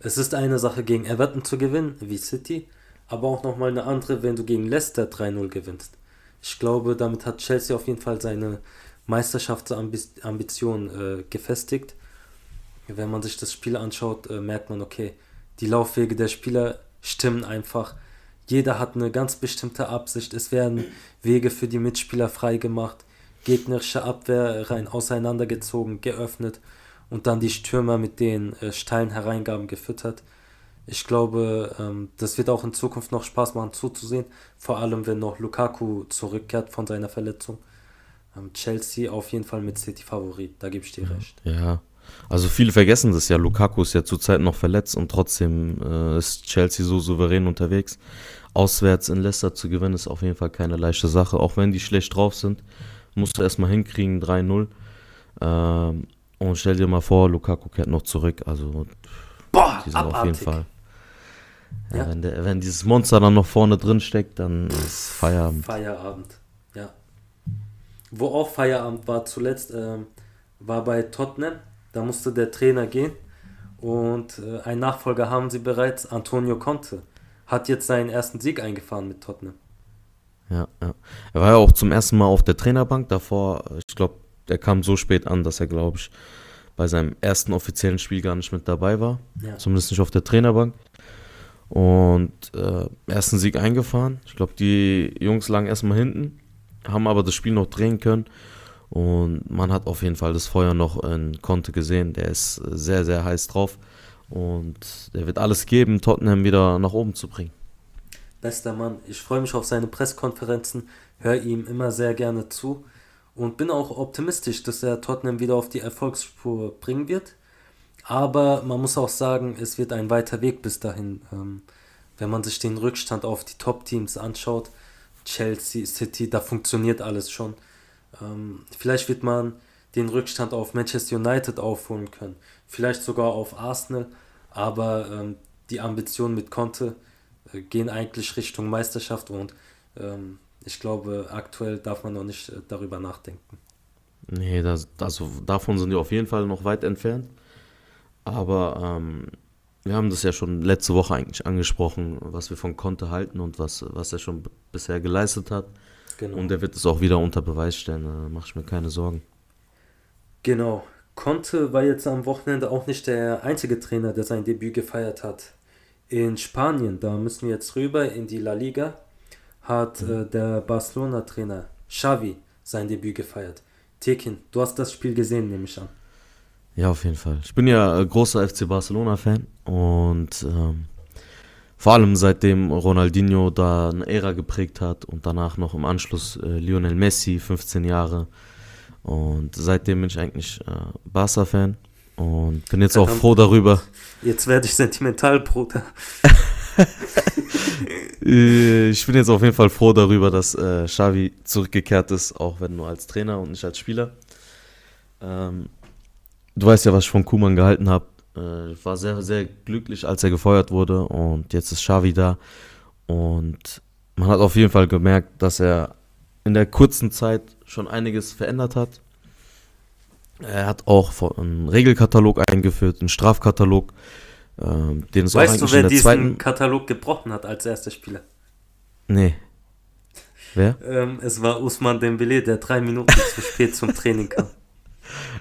Es ist eine Sache, gegen Everton zu gewinnen, wie City, aber auch nochmal eine andere, wenn du gegen Leicester 3-0 gewinnst. Ich glaube, damit hat Chelsea auf jeden Fall seine Meisterschaftsambition äh, gefestigt. Wenn man sich das Spiel anschaut, äh, merkt man, okay, die Laufwege der Spieler stimmen einfach. Jeder hat eine ganz bestimmte Absicht. Es werden Wege für die Mitspieler freigemacht, gegnerische Abwehrreihen auseinandergezogen, geöffnet und dann die Stürmer mit den äh, steilen Hereingaben gefüttert. Ich glaube, ähm, das wird auch in Zukunft noch Spaß machen zuzusehen. Vor allem, wenn noch Lukaku zurückkehrt von seiner Verletzung. Ähm, Chelsea auf jeden Fall mit City Favorit, da gebe ich dir recht. Ja, also viele vergessen das ja. Lukaku ist ja zurzeit noch verletzt und trotzdem äh, ist Chelsea so souverän unterwegs. Auswärts in Leicester zu gewinnen ist auf jeden Fall keine leichte Sache. Auch wenn die schlecht drauf sind, musst du erstmal hinkriegen, 3-0. Ähm, und stell dir mal vor, Lukaku kehrt noch zurück. Also, Boah, die sind auf jeden abartig. Fall. Ja, Ja. Wenn, der, wenn dieses Monster dann noch vorne drin steckt, dann ist Feierabend. Feierabend, ja. Wo auch Feierabend war zuletzt, ähm, war bei Tottenham. Da musste der Trainer gehen und äh, einen Nachfolger haben sie bereits, Antonio Conte. Hat jetzt seinen ersten Sieg eingefahren mit Tottenham. Ja, ja. Er war ja auch zum ersten Mal auf der Trainerbank. Davor, ich glaube, der kam so spät an, dass er, glaube ich, bei seinem ersten offiziellen Spiel gar nicht mit dabei war. Ja. Zumindest nicht auf der Trainerbank. Und äh, ersten Sieg eingefahren. Ich glaube, die Jungs lagen erstmal hinten, haben aber das Spiel noch drehen können. Und man hat auf jeden Fall das Feuer noch in Conte gesehen. Der ist sehr, sehr heiß drauf. Und der wird alles geben, Tottenham wieder nach oben zu bringen. Bester Mann, ich freue mich auf seine Pressekonferenzen, höre ihm immer sehr gerne zu und bin auch optimistisch, dass er Tottenham wieder auf die Erfolgsspur bringen wird. Aber man muss auch sagen, es wird ein weiter Weg bis dahin. Ähm, wenn man sich den Rückstand auf die Top-Teams anschaut, Chelsea, City, da funktioniert alles schon. Ähm, vielleicht wird man den Rückstand auf Manchester United aufholen können, vielleicht sogar auf Arsenal, aber ähm, die Ambitionen mit Conte äh, gehen eigentlich Richtung Meisterschaft und ähm, ich glaube, aktuell darf man noch nicht äh, darüber nachdenken. Nee, das, also davon sind wir auf jeden Fall noch weit entfernt. Aber ähm, wir haben das ja schon letzte Woche eigentlich angesprochen, was wir von Conte halten und was, was er schon bisher geleistet hat. Genau. Und er wird es auch wieder unter Beweis stellen, da mache ich mir keine Sorgen. Genau. Conte war jetzt am Wochenende auch nicht der einzige Trainer, der sein Debüt gefeiert hat. In Spanien, da müssen wir jetzt rüber in die La Liga, hat äh, der Barcelona-Trainer Xavi sein Debüt gefeiert. Tekin, du hast das Spiel gesehen, nehme ich an. Ja, auf jeden Fall. Ich bin ja äh, großer FC Barcelona-Fan und ähm, vor allem seitdem Ronaldinho da eine Ära geprägt hat und danach noch im Anschluss äh, Lionel Messi, 15 Jahre. Und seitdem bin ich eigentlich äh, Barca-Fan und bin jetzt auch froh darüber. Jetzt werde ich sentimental, Bruder. Äh, ich bin jetzt auf jeden Fall froh darüber, dass äh, Xavi zurückgekehrt ist, auch wenn nur als Trainer und nicht als Spieler. Ähm, du weißt ja, was ich von Kuman gehalten habe. Äh, ich war sehr, sehr glücklich, als er gefeuert wurde und jetzt ist Xavi da. Und man hat auf jeden Fall gemerkt, dass er in der kurzen Zeit schon einiges verändert hat. Er hat auch einen Regelkatalog eingeführt, einen Strafkatalog, ähm, den es auch Weißt du, wer diesen zweiten... Katalog gebrochen hat als erster Spieler? Nee. Wer? Ähm, es war Usman Dembele, der drei Minuten zu spät zum Training kam.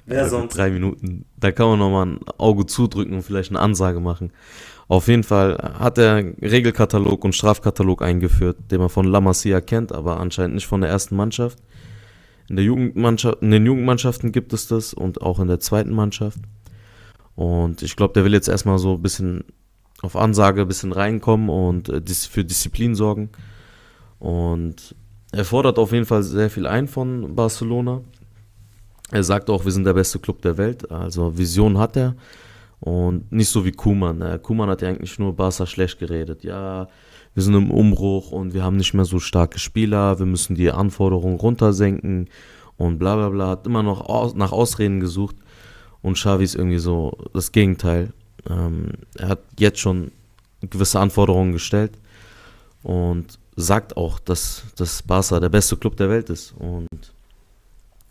Wer Ja, sonst? Drei Minuten. Da kann man nochmal ein Auge zudrücken und vielleicht eine Ansage machen. Auf jeden Fall hat er einen Regelkatalog und Strafkatalog eingeführt, den man von La Masia kennt, aber anscheinend nicht von der ersten Mannschaft. In, der Jugendmannschaft, in den Jugendmannschaften gibt es das und auch in der zweiten Mannschaft. Und ich glaube, der will jetzt erstmal so ein bisschen auf Ansage ein bisschen reinkommen und äh, für Disziplin sorgen. Und er fordert auf jeden Fall sehr viel ein von Barcelona. Er sagt auch, wir sind der beste Club der Welt. Also Vision hat er. Und nicht so wie Kuman. Äh, Kuman hat ja eigentlich nur Barca schlecht geredet. Ja, wir sind im Umbruch und wir haben nicht mehr so starke Spieler. Wir müssen die Anforderungen runtersenken und bla bla bla. Hat immer noch aus, nach Ausreden gesucht. Und Xavi ist irgendwie so das Gegenteil. Ähm, er hat jetzt schon gewisse Anforderungen gestellt und sagt auch, dass, dass Barca der beste Club der Welt ist. Und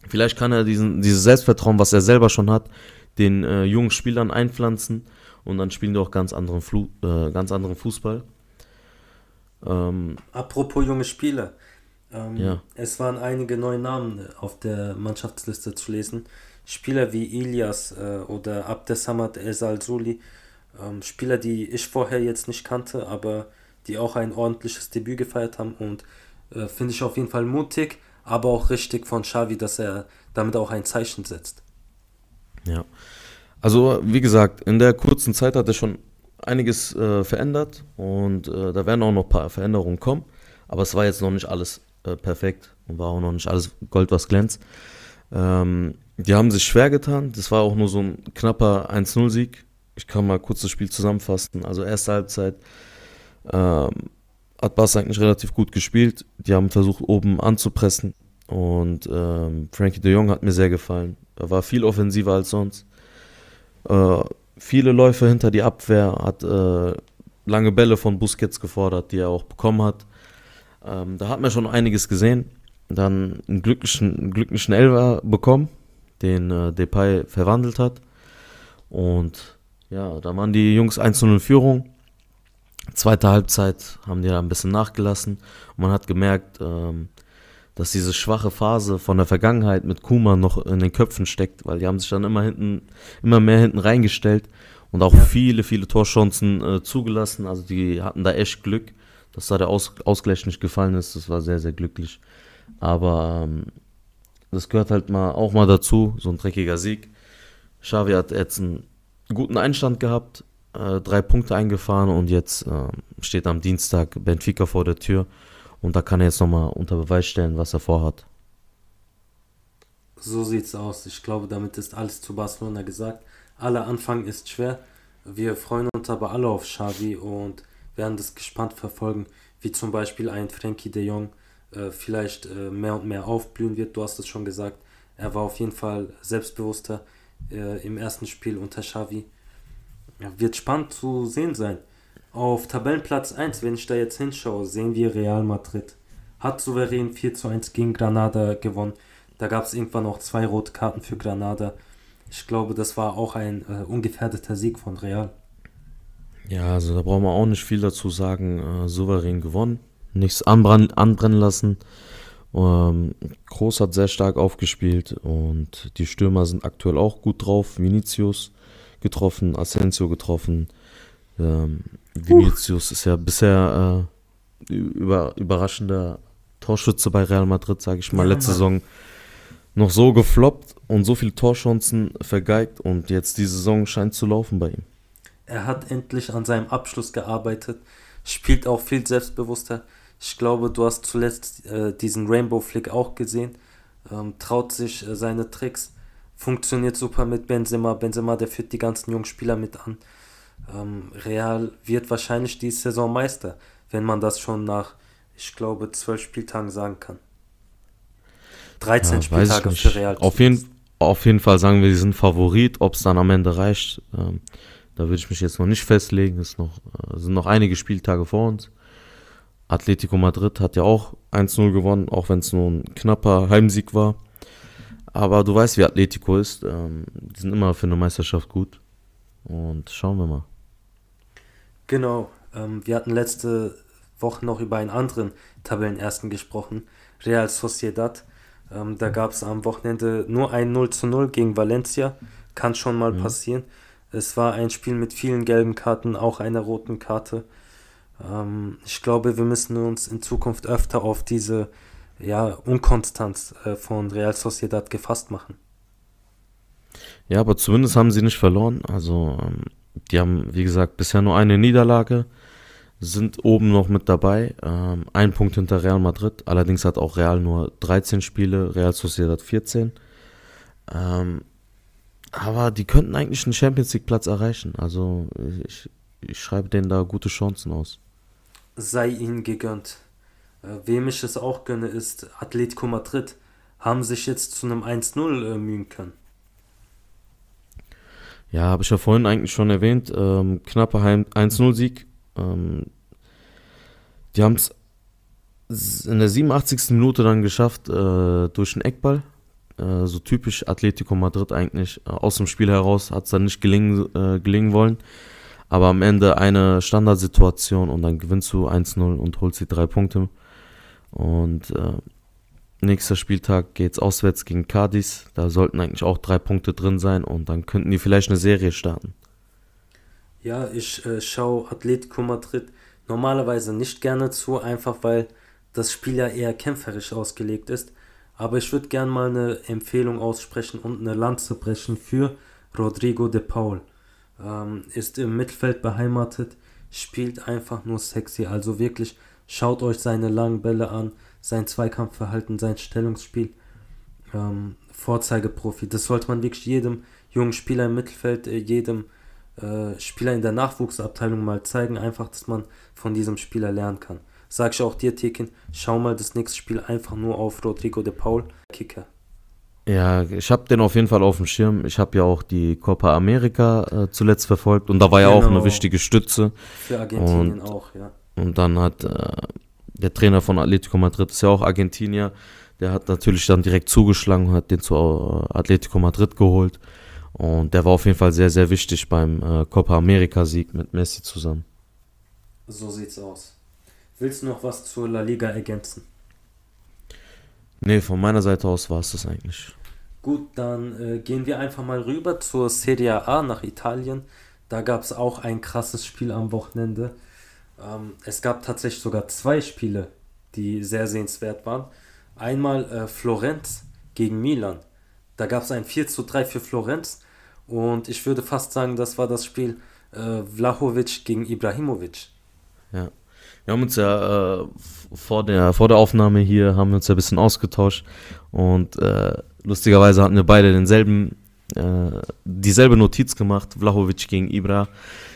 Vielleicht kann er diesen, dieses Selbstvertrauen, was er selber schon hat, den äh, jungen Spielern einpflanzen und dann spielen die auch ganz anderen, Flu äh, ganz anderen Fußball. Ähm, Apropos junge Spieler. Ähm, Ja. Es waren einige neue Namen auf der Mannschaftsliste zu lesen. Spieler wie Ilias äh, oder Abdesamad El Salzuli. Ähm, Spieler, die ich vorher jetzt nicht kannte, aber die auch ein ordentliches Debüt gefeiert haben. Und äh, finde ich auf jeden Fall mutig, aber auch richtig von Xavi, dass er damit auch ein Zeichen setzt. ja. Also, wie gesagt, in der kurzen Zeit hat er schon einiges äh, verändert und äh, da werden auch noch ein paar Veränderungen kommen. Aber es war jetzt noch nicht alles äh, perfekt und war auch noch nicht alles Gold, was glänzt. Ähm, die haben sich schwer getan. Das war auch nur so ein knapper 1-0-Sieg. Ich kann mal kurz das Spiel zusammenfassen. Also erste Halbzeit ähm, hat Bass eigentlich relativ gut gespielt. Die haben versucht, oben anzupressen. Und ähm, Frankie de Jong hat mir sehr gefallen. Er war viel offensiver als sonst. Äh, viele Läufe hinter die Abwehr, hat äh, lange Bälle von Busquets gefordert, die er auch bekommen hat. Ähm, da hat man schon einiges gesehen. Dann einen glücklichen, einen glücklichen Elfer bekommen, den äh, Depay verwandelt hat. Und ja, da waren die Jungs 1-0 in Führung. Zweite Halbzeit haben die da ein bisschen nachgelassen. Und man hat gemerkt, ähm, dass diese schwache Phase von der Vergangenheit mit Kuma noch in den Köpfen steckt, weil die haben sich dann immer hinten, immer mehr hinten reingestellt und auch ja. viele, viele Torchancen äh, zugelassen. Also die hatten da echt Glück, dass da der Aus Ausgleich nicht gefallen ist. Das war sehr, sehr glücklich. Aber ähm, das gehört halt mal auch mal dazu, so ein dreckiger Sieg. Xavi hat jetzt einen guten Einstand gehabt, äh, drei Punkte eingefahren und jetzt äh, steht am Dienstag Benfica vor der Tür und da kann er jetzt nochmal unter Beweis stellen, was er vorhat. So sieht's aus. Ich glaube, damit ist alles zu Barcelona gesagt. Aller Anfang ist schwer. Wir freuen uns aber alle auf Xavi und werden das gespannt verfolgen, wie zum Beispiel ein Frankie de Jong äh, vielleicht äh, mehr und mehr aufblühen wird. Du hast es schon gesagt. Er war auf jeden Fall selbstbewusster äh, im ersten Spiel unter Xavi. Ja, wird spannend zu sehen sein. Auf Tabellenplatz 1, wenn ich da jetzt hinschaue, sehen wir Real Madrid. Hat souverän 4 zu 1 gegen Granada gewonnen. Da gab es irgendwann noch zwei rote Karten für Granada. Ich glaube, das war auch ein äh, ungefährdeter Sieg von Real. Ja, also da brauchen wir auch nicht viel dazu sagen. Äh, souverän gewonnen. Nichts anbrennen, anbrennen lassen. Ähm, Groß hat sehr stark aufgespielt und die Stürmer sind aktuell auch gut drauf. Vinicius getroffen, Asensio getroffen. Ähm, Vinicius ist ja bisher äh, über, überraschender Torschütze bei Real Madrid, sage ich mal. Ja, Letzte Saison noch so gefloppt und so viele Torchancen vergeigt und jetzt die Saison scheint zu laufen bei ihm. Er hat endlich an seinem Abschluss gearbeitet, spielt auch viel selbstbewusster. Ich glaube, du hast zuletzt äh, diesen Rainbow Flick auch gesehen. Ähm, traut sich äh, seine Tricks. Funktioniert super mit Benzema. Benzema, der führt die ganzen jungen Spieler mit an. Ähm, Real wird wahrscheinlich die Saison Meister, wenn man das schon nach, ich glaube, zwölf Spieltagen sagen kann. 13 ja, Spieltage für Real. Auf jeden, auf jeden Fall sagen wir, sie sind Favorit. Ob es dann am Ende reicht, ähm, da würde ich mich jetzt noch nicht festlegen. Es noch, äh, sind noch einige Spieltage vor uns. Atletico Madrid hat ja auch 1-0 gewonnen, auch wenn es nur ein knapper Heimsieg war. Aber du weißt, wie Atletico ist. Ähm, die sind immer für eine Meisterschaft gut. Und schauen wir mal. Genau. Ähm, wir hatten letzte Woche noch über einen anderen Tabellenersten gesprochen, Real Sociedad. Ähm, da gab es am Wochenende nur ein 0 zu 0 gegen Valencia. Kann schon mal mhm. passieren. Es war ein Spiel mit vielen gelben Karten, auch einer roten Karte. Ähm, ich glaube, wir müssen uns in Zukunft öfter auf diese ja, Unkonstanz äh, von Real Sociedad gefasst machen. Ja, aber zumindest haben sie nicht verloren. Also, ähm, die haben, wie gesagt, bisher nur eine Niederlage, sind oben noch mit dabei. Ähm, ein Punkt hinter Real Madrid. Allerdings hat auch Real nur 13 Spiele, Real Sociedad 14. Ähm, aber die könnten eigentlich einen Champions League Platz erreichen. Also, ich, ich schreibe denen da gute Chancen aus. Sei ihnen gegönnt. Äh, wem ich es auch gönne, ist Atletico Madrid. Haben sich jetzt zu einem 1-0 äh, mühen können. Ja, habe ich ja vorhin eigentlich schon erwähnt. Ähm, knapper 1-0-Sieg. Ähm, die haben es in der 87. Minute dann geschafft äh, durch einen Eckball. Äh, so typisch Atletico Madrid eigentlich. Äh, aus dem Spiel heraus hat es dann nicht gelingen, äh, gelingen wollen. Aber am Ende eine Standardsituation und dann gewinnst du 1-0 und holst die drei Punkte. Und äh, Nächster Spieltag geht es auswärts gegen Cadiz. Da sollten eigentlich auch drei Punkte drin sein und dann könnten die vielleicht eine Serie starten. Ja, ich äh, schaue Atletico Madrid normalerweise nicht gerne zu, einfach weil das Spiel ja eher kämpferisch ausgelegt ist. Aber ich würde gerne mal eine Empfehlung aussprechen und eine Lanze brechen für Rodrigo de Paul. ähm, ist im Mittelfeld beheimatet, spielt einfach nur sexy. Also wirklich, schaut euch seine langen Bälle an, sein Zweikampfverhalten, sein Stellungsspiel. Ähm, Vorzeigeprofi. Das sollte man wirklich jedem jungen Spieler im Mittelfeld, äh, jedem äh, Spieler in der Nachwuchsabteilung mal zeigen, einfach, dass man von diesem Spieler lernen kann. Sag ich auch dir, Tekin, schau mal das nächste Spiel einfach nur auf Rodrigo de Paul, Kicker. Ja, ich habe den auf jeden Fall auf dem Schirm. Ich habe ja auch die Copa America äh, zuletzt verfolgt und da war ja auch eine Genau. wichtige Stütze. Für Argentinien Und- auch, ja. Und dann hat äh, der Trainer von Atletico Madrid, ist ja auch Argentinier, der hat natürlich dann direkt zugeschlagen und hat den zu äh, Atletico Madrid geholt. Und der war auf jeden Fall sehr, sehr wichtig beim äh, Copa America-Sieg mit Messi zusammen. So sieht's aus. Willst du noch was zur La Liga ergänzen? Nee, von meiner Seite aus war es das eigentlich. Gut, dann äh, gehen wir einfach mal rüber zur Serie A nach Italien. Da gab es auch ein krasses Spiel am Wochenende. Ähm, es gab tatsächlich sogar zwei Spiele, die sehr sehenswert waren. Einmal äh, Florenz gegen Milan. Da gab es ein 4 zu 3 für Florenz. Und ich würde fast sagen, das war das Spiel äh, Vlahovic gegen Ibrahimovic. Ja. Wir haben uns ja äh, vor, der, vor der Aufnahme hier haben wir uns ja ein bisschen ausgetauscht und äh, lustigerweise hatten wir beide denselben, äh, dieselbe Notiz gemacht, Vlahovic gegen Ibra,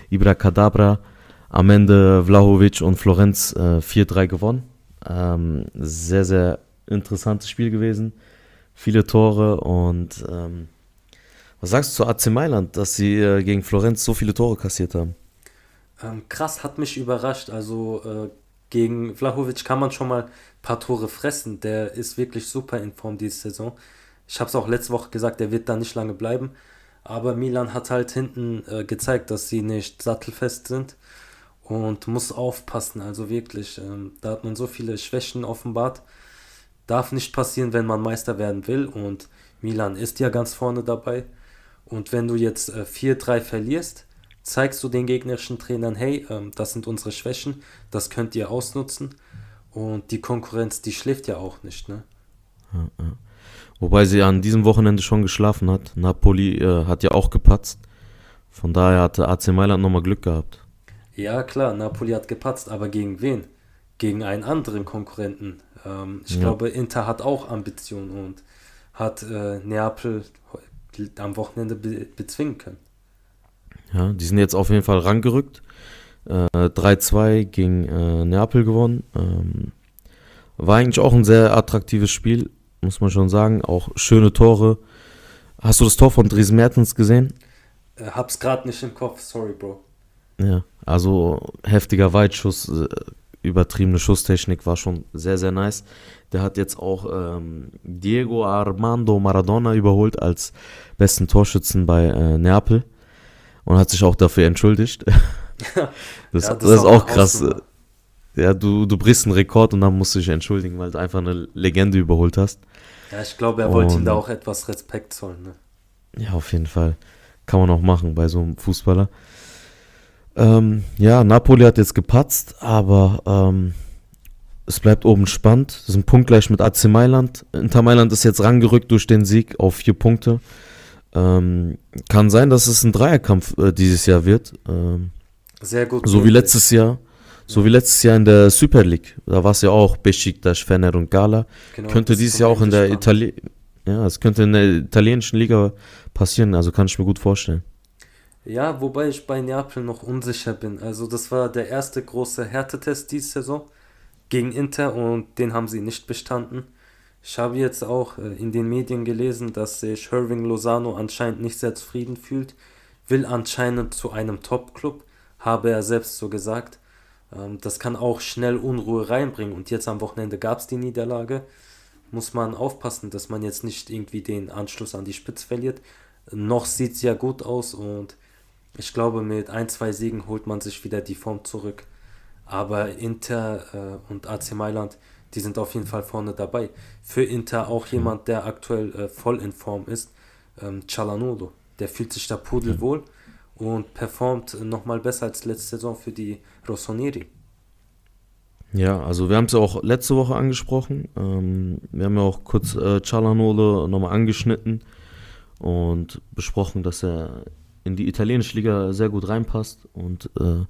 Ibra Kadabra. Am Ende Vlahovic und Florenz äh, 4-3 gewonnen. Ähm, sehr, sehr interessantes Spiel gewesen. Viele Tore und ähm, was sagst du zu AC Mailand, dass sie äh, gegen Florenz so viele Tore kassiert haben? Ähm, krass, hat mich überrascht. Also äh, gegen Vlahovic kann man schon mal ein paar Tore fressen. Der ist wirklich super in Form diese Saison. Ich habe es auch letzte Woche gesagt, der wird da nicht lange bleiben. Aber Milan hat halt hinten äh, gezeigt, dass sie nicht sattelfest sind und muss aufpassen. Also wirklich, ähm, da hat man so viele Schwächen offenbart. Darf nicht passieren, wenn man Meister werden will. Und Milan ist ja ganz vorne dabei. Und wenn du jetzt äh, 4-3 verlierst, zeigst du den gegnerischen Trainern, hey, ähm, das sind unsere Schwächen, das könnt ihr ausnutzen. Und die Konkurrenz, die schläft ja auch nicht, ne? Wobei sie an diesem Wochenende schon geschlafen hat. Napoli äh, hat ja auch gepatzt. Von daher hatte AC Mailand nochmal Glück gehabt. Ja, klar, Napoli hat gepatzt, aber gegen wen? Gegen einen anderen Konkurrenten. Ähm, ich Ja. glaube, Inter hat auch Ambitionen und hat äh, Neapel am Wochenende be bezwingen können. Ja, die sind jetzt auf jeden Fall rangerückt. Äh, 3-2 gegen äh, Neapel gewonnen. Ähm, war eigentlich auch ein sehr attraktives Spiel, muss man schon sagen. Auch schöne Tore. Hast du das Tor von Dries Mertens gesehen? Äh, hab's gerade nicht im Kopf, sorry, Bro. Ja, also heftiger Weitschuss, äh, übertriebene Schusstechnik war schon sehr, sehr nice. Der hat jetzt auch ähm, Diego Armando Maradona überholt als besten Torschützen bei äh, Neapel und hat sich auch dafür entschuldigt. das, Ja, das, ist auch krass. Hausnummer. Ja, du, du brichst einen Rekord und dann musst du dich entschuldigen, weil du einfach eine Legende überholt hast. Ja, ich glaube, er wollte ihm da auch etwas Respekt zollen, ne? Ja, auf jeden Fall. Kann man auch machen bei so einem Fußballer. Ähm, ja, Napoli hat jetzt gepatzt, aber ähm, es bleibt oben spannend. Das ist ein Punkt gleich mit AC Mailand. Inter Mailand ist jetzt rangerückt durch den Sieg auf vier Punkte. Ähm, kann sein, dass es ein Dreierkampf äh, dieses Jahr wird. Ähm, Sehr gut. so wie letztes Jahr. So wie letztes Jahr in der Super League. Da war es ja auch Besiktas, Fener und Gala. Genau, könnte dieses Jahr auch in der. Itali ja, es könnte in der italienischen Liga passieren, also kann ich mir gut vorstellen. Ja, wobei ich bei Neapel noch unsicher bin. Also das war der erste große Härtetest diese Saison gegen Inter und den haben sie nicht bestanden. Ich habe jetzt auch äh, in den Medien gelesen, dass sich Irving Lozano anscheinend nicht sehr zufrieden fühlt, will anscheinend zu einem Top-Club, habe er selbst so gesagt. Ähm, das kann auch schnell Unruhe reinbringen und jetzt am Wochenende gab es die Niederlage. Muss man aufpassen, dass man jetzt nicht irgendwie den Anschluss an die Spitze verliert. Noch sieht es ja gut aus und ich glaube, mit ein, zwei Siegen holt man sich wieder die Form zurück. Aber Inter äh, und AC Mailand, die sind auf jeden Fall vorne dabei. Für Inter auch jemand, der aktuell äh, voll in Form ist, ähm, Cialanolo. Der fühlt sich da pudelwohl und performt nochmal besser als letzte Saison für die Rossoneri. Ja, also wir haben es ja auch letzte Woche angesprochen. Ähm, wir haben ja auch kurz äh, Cialanolo nochmal angeschnitten und besprochen, dass er in die italienische Liga sehr gut reinpasst und äh,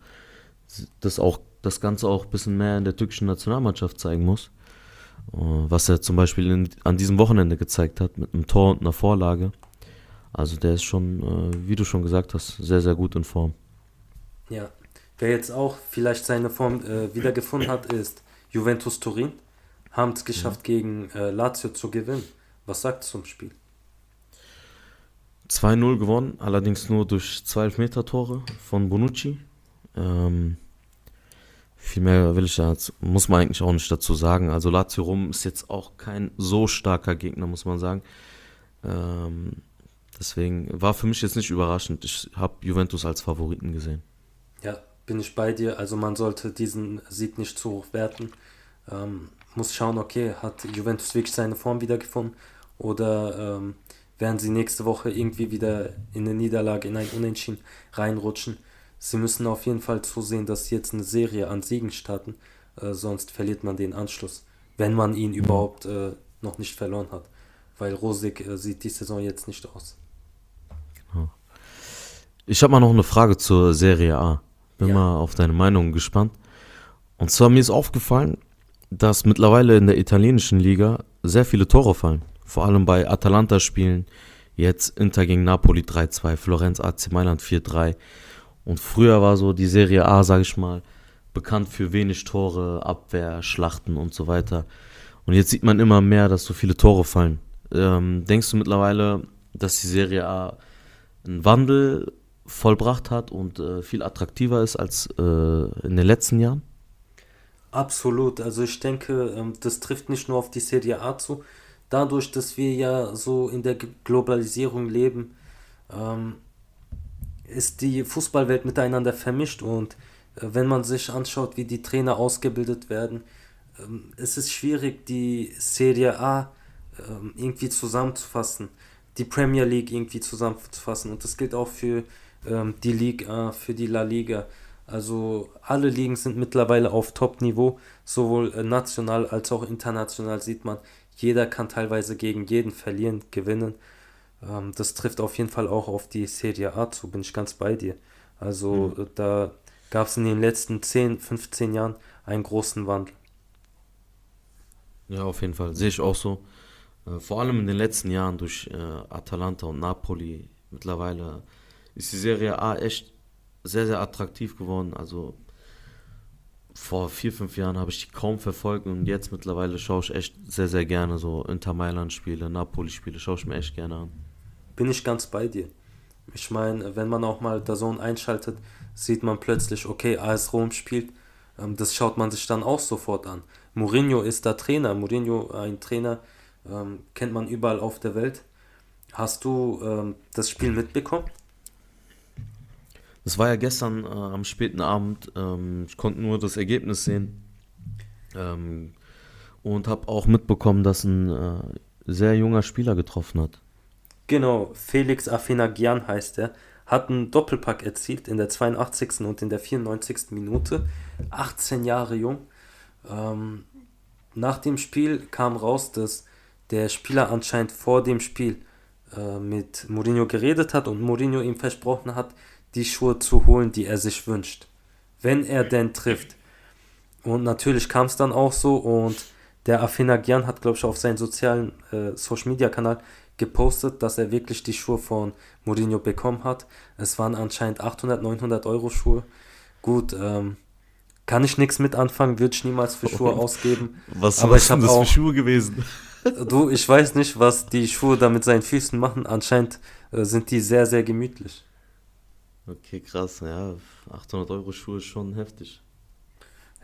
das auch das Ganze auch ein bisschen mehr in der türkischen Nationalmannschaft zeigen muss. Äh, was er zum Beispiel in, an diesem Wochenende gezeigt hat, mit einem Tor und einer Vorlage. Also der ist schon, äh, wie du schon gesagt hast, sehr, sehr gut in Form. Ja. Wer jetzt auch vielleicht seine Form äh, wiedergefunden hat, ist Juventus Turin. Haben es geschafft, gegen äh, Lazio zu gewinnen. Was sagt zum Spiel? 2-0 gewonnen, allerdings nur durch zwei Elfmeter-Tore von Bonucci. Ähm, viel mehr will ich da, muss man eigentlich auch nicht dazu sagen. Also Lazio Rom ist jetzt auch kein so starker Gegner, muss man sagen. Ähm, deswegen war für mich jetzt nicht überraschend. Ich habe Juventus als Favoriten gesehen. Ja, bin ich bei dir. Also man sollte diesen Sieg nicht zu hoch werten. Ähm, muss schauen, okay, hat Juventus wirklich seine Form wiedergefunden oder ähm, werden sie nächste Woche irgendwie wieder in eine Niederlage, in ein Unentschieden reinrutschen. Sie müssen auf jeden Fall zusehen, dass sie jetzt eine Serie an Siegen starten, äh, sonst verliert man den Anschluss, wenn man ihn überhaupt äh, noch nicht verloren hat. Weil Rosig äh, sieht die Saison jetzt nicht aus. Ich habe mal noch eine Frage zur Serie A. Bin Ja. mal auf deine Meinung gespannt. Und zwar mir ist aufgefallen, dass mittlerweile in der italienischen Liga sehr viele Tore fallen. Vor allem bei Atalanta-Spielen. Jetzt Inter gegen Napoli 3-2, Florenz AC Mailand 4-3. Und früher war so die Serie A, sage ich mal, bekannt für wenig Tore, Abwehr, Schlachten und so weiter. Und jetzt sieht man immer mehr, dass so viele Tore fallen. Ähm, denkst du mittlerweile, dass die Serie A einen Wandel vollbracht hat und äh, viel attraktiver ist als äh, in den letzten Jahren? Absolut. Also ich denke, ähm, das trifft nicht nur auf die Serie A zu. Dadurch, dass wir ja so in der Globalisierung leben, ähm, ist die Fußballwelt miteinander vermischt und äh, wenn man sich anschaut, wie die Trainer ausgebildet werden, ähm, es ist schwierig, die Serie A ähm, irgendwie zusammenzufassen, die Premier League irgendwie zusammenzufassen und das gilt auch für ähm, die Liga, für die La Liga. Also alle Ligen sind mittlerweile auf Top-Niveau, sowohl äh, national als auch international sieht man, jeder kann teilweise gegen jeden verlieren, gewinnen. Ähm, das trifft auf jeden Fall auch auf die Serie A zu, bin ich ganz bei dir. Also äh, da gab es in den letzten 10, 15 Jahren einen großen Wandel. Ja, auf jeden Fall. Sehe ich auch so. Äh, vor allem in den letzten Jahren durch äh, Atalanta und Napoli mittlerweile ist die Serie A echt sehr, sehr attraktiv geworden. Also vor vier, fünf Jahren habe ich die kaum verfolgt und jetzt mittlerweile schaue ich echt sehr, sehr gerne so Inter Mailand-Spiele, Napoli-Spiele, schaue ich mir echt gerne an. Bin ich ganz bei dir. Ich meine, wenn man auch mal der Zone einschaltet, sieht man plötzlich, okay, AS Rom spielt. Ähm, das schaut man sich dann auch sofort an. Mourinho ist da Trainer. Mourinho, ein Trainer, ähm, kennt man überall auf der Welt. Hast du ähm, das Spiel mitbekommen? Das war ja gestern äh, am späten Abend. Ähm, ich konnte nur das Ergebnis sehen. Ähm, und habe auch mitbekommen, dass ein äh, sehr junger Spieler getroffen hat. Genau, Felix Afenagian heißt er. Hat einen Doppelpack erzielt in der 82. und in der 94. Minute. 18 Jahre jung. Ähm, nach dem Spiel kam raus, dass der Spieler anscheinend vor dem Spiel äh, mit Mourinho geredet hat und Mourinho ihm versprochen hat, die Schuhe zu holen, die er sich wünscht. Wenn er denn trifft. Und natürlich kam es dann auch so und der Afenagian hat, glaube ich, auf seinen sozialen äh, Social Media Kanal gepostet, dass er wirklich die Schuhe von Mourinho bekommen hat. Es waren anscheinend 800, 900 Euro Schuhe. Gut, ähm, kann ich nichts mit anfangen, würde ich niemals für Schuhe ausgeben. Was Aber ich habe auch, Schuhe gewesen? du, ich weiß nicht, was die Schuhe da mit seinen Füßen machen. Anscheinend äh, sind die sehr, sehr gemütlich. Okay, krass. Ja, 800 Euro Schuhe ist schon heftig.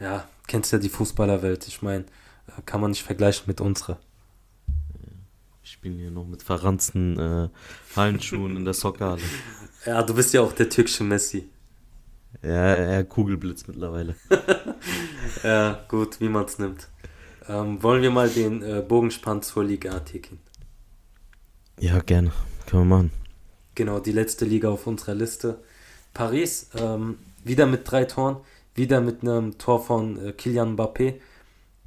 Ja, kennst ja die Fußballerwelt. Ich meine, äh, kann man nicht vergleichen mit unserer. Ich spiele hier noch mit verranzten äh, Hallenschuhen in der Soccerhalle. Ja, du bist ja auch der türkische Messi. Ja, eher Kugelblitz mittlerweile. Ja, gut, wie man es nimmt. Ähm, wollen wir mal den äh, Bogenspann zur Liga artikeln? Ja, gerne. Können wir machen. Genau, die letzte Liga auf unserer Liste. Paris, ähm, wieder mit drei Toren, wieder mit einem Tor von äh, Kylian Mbappé,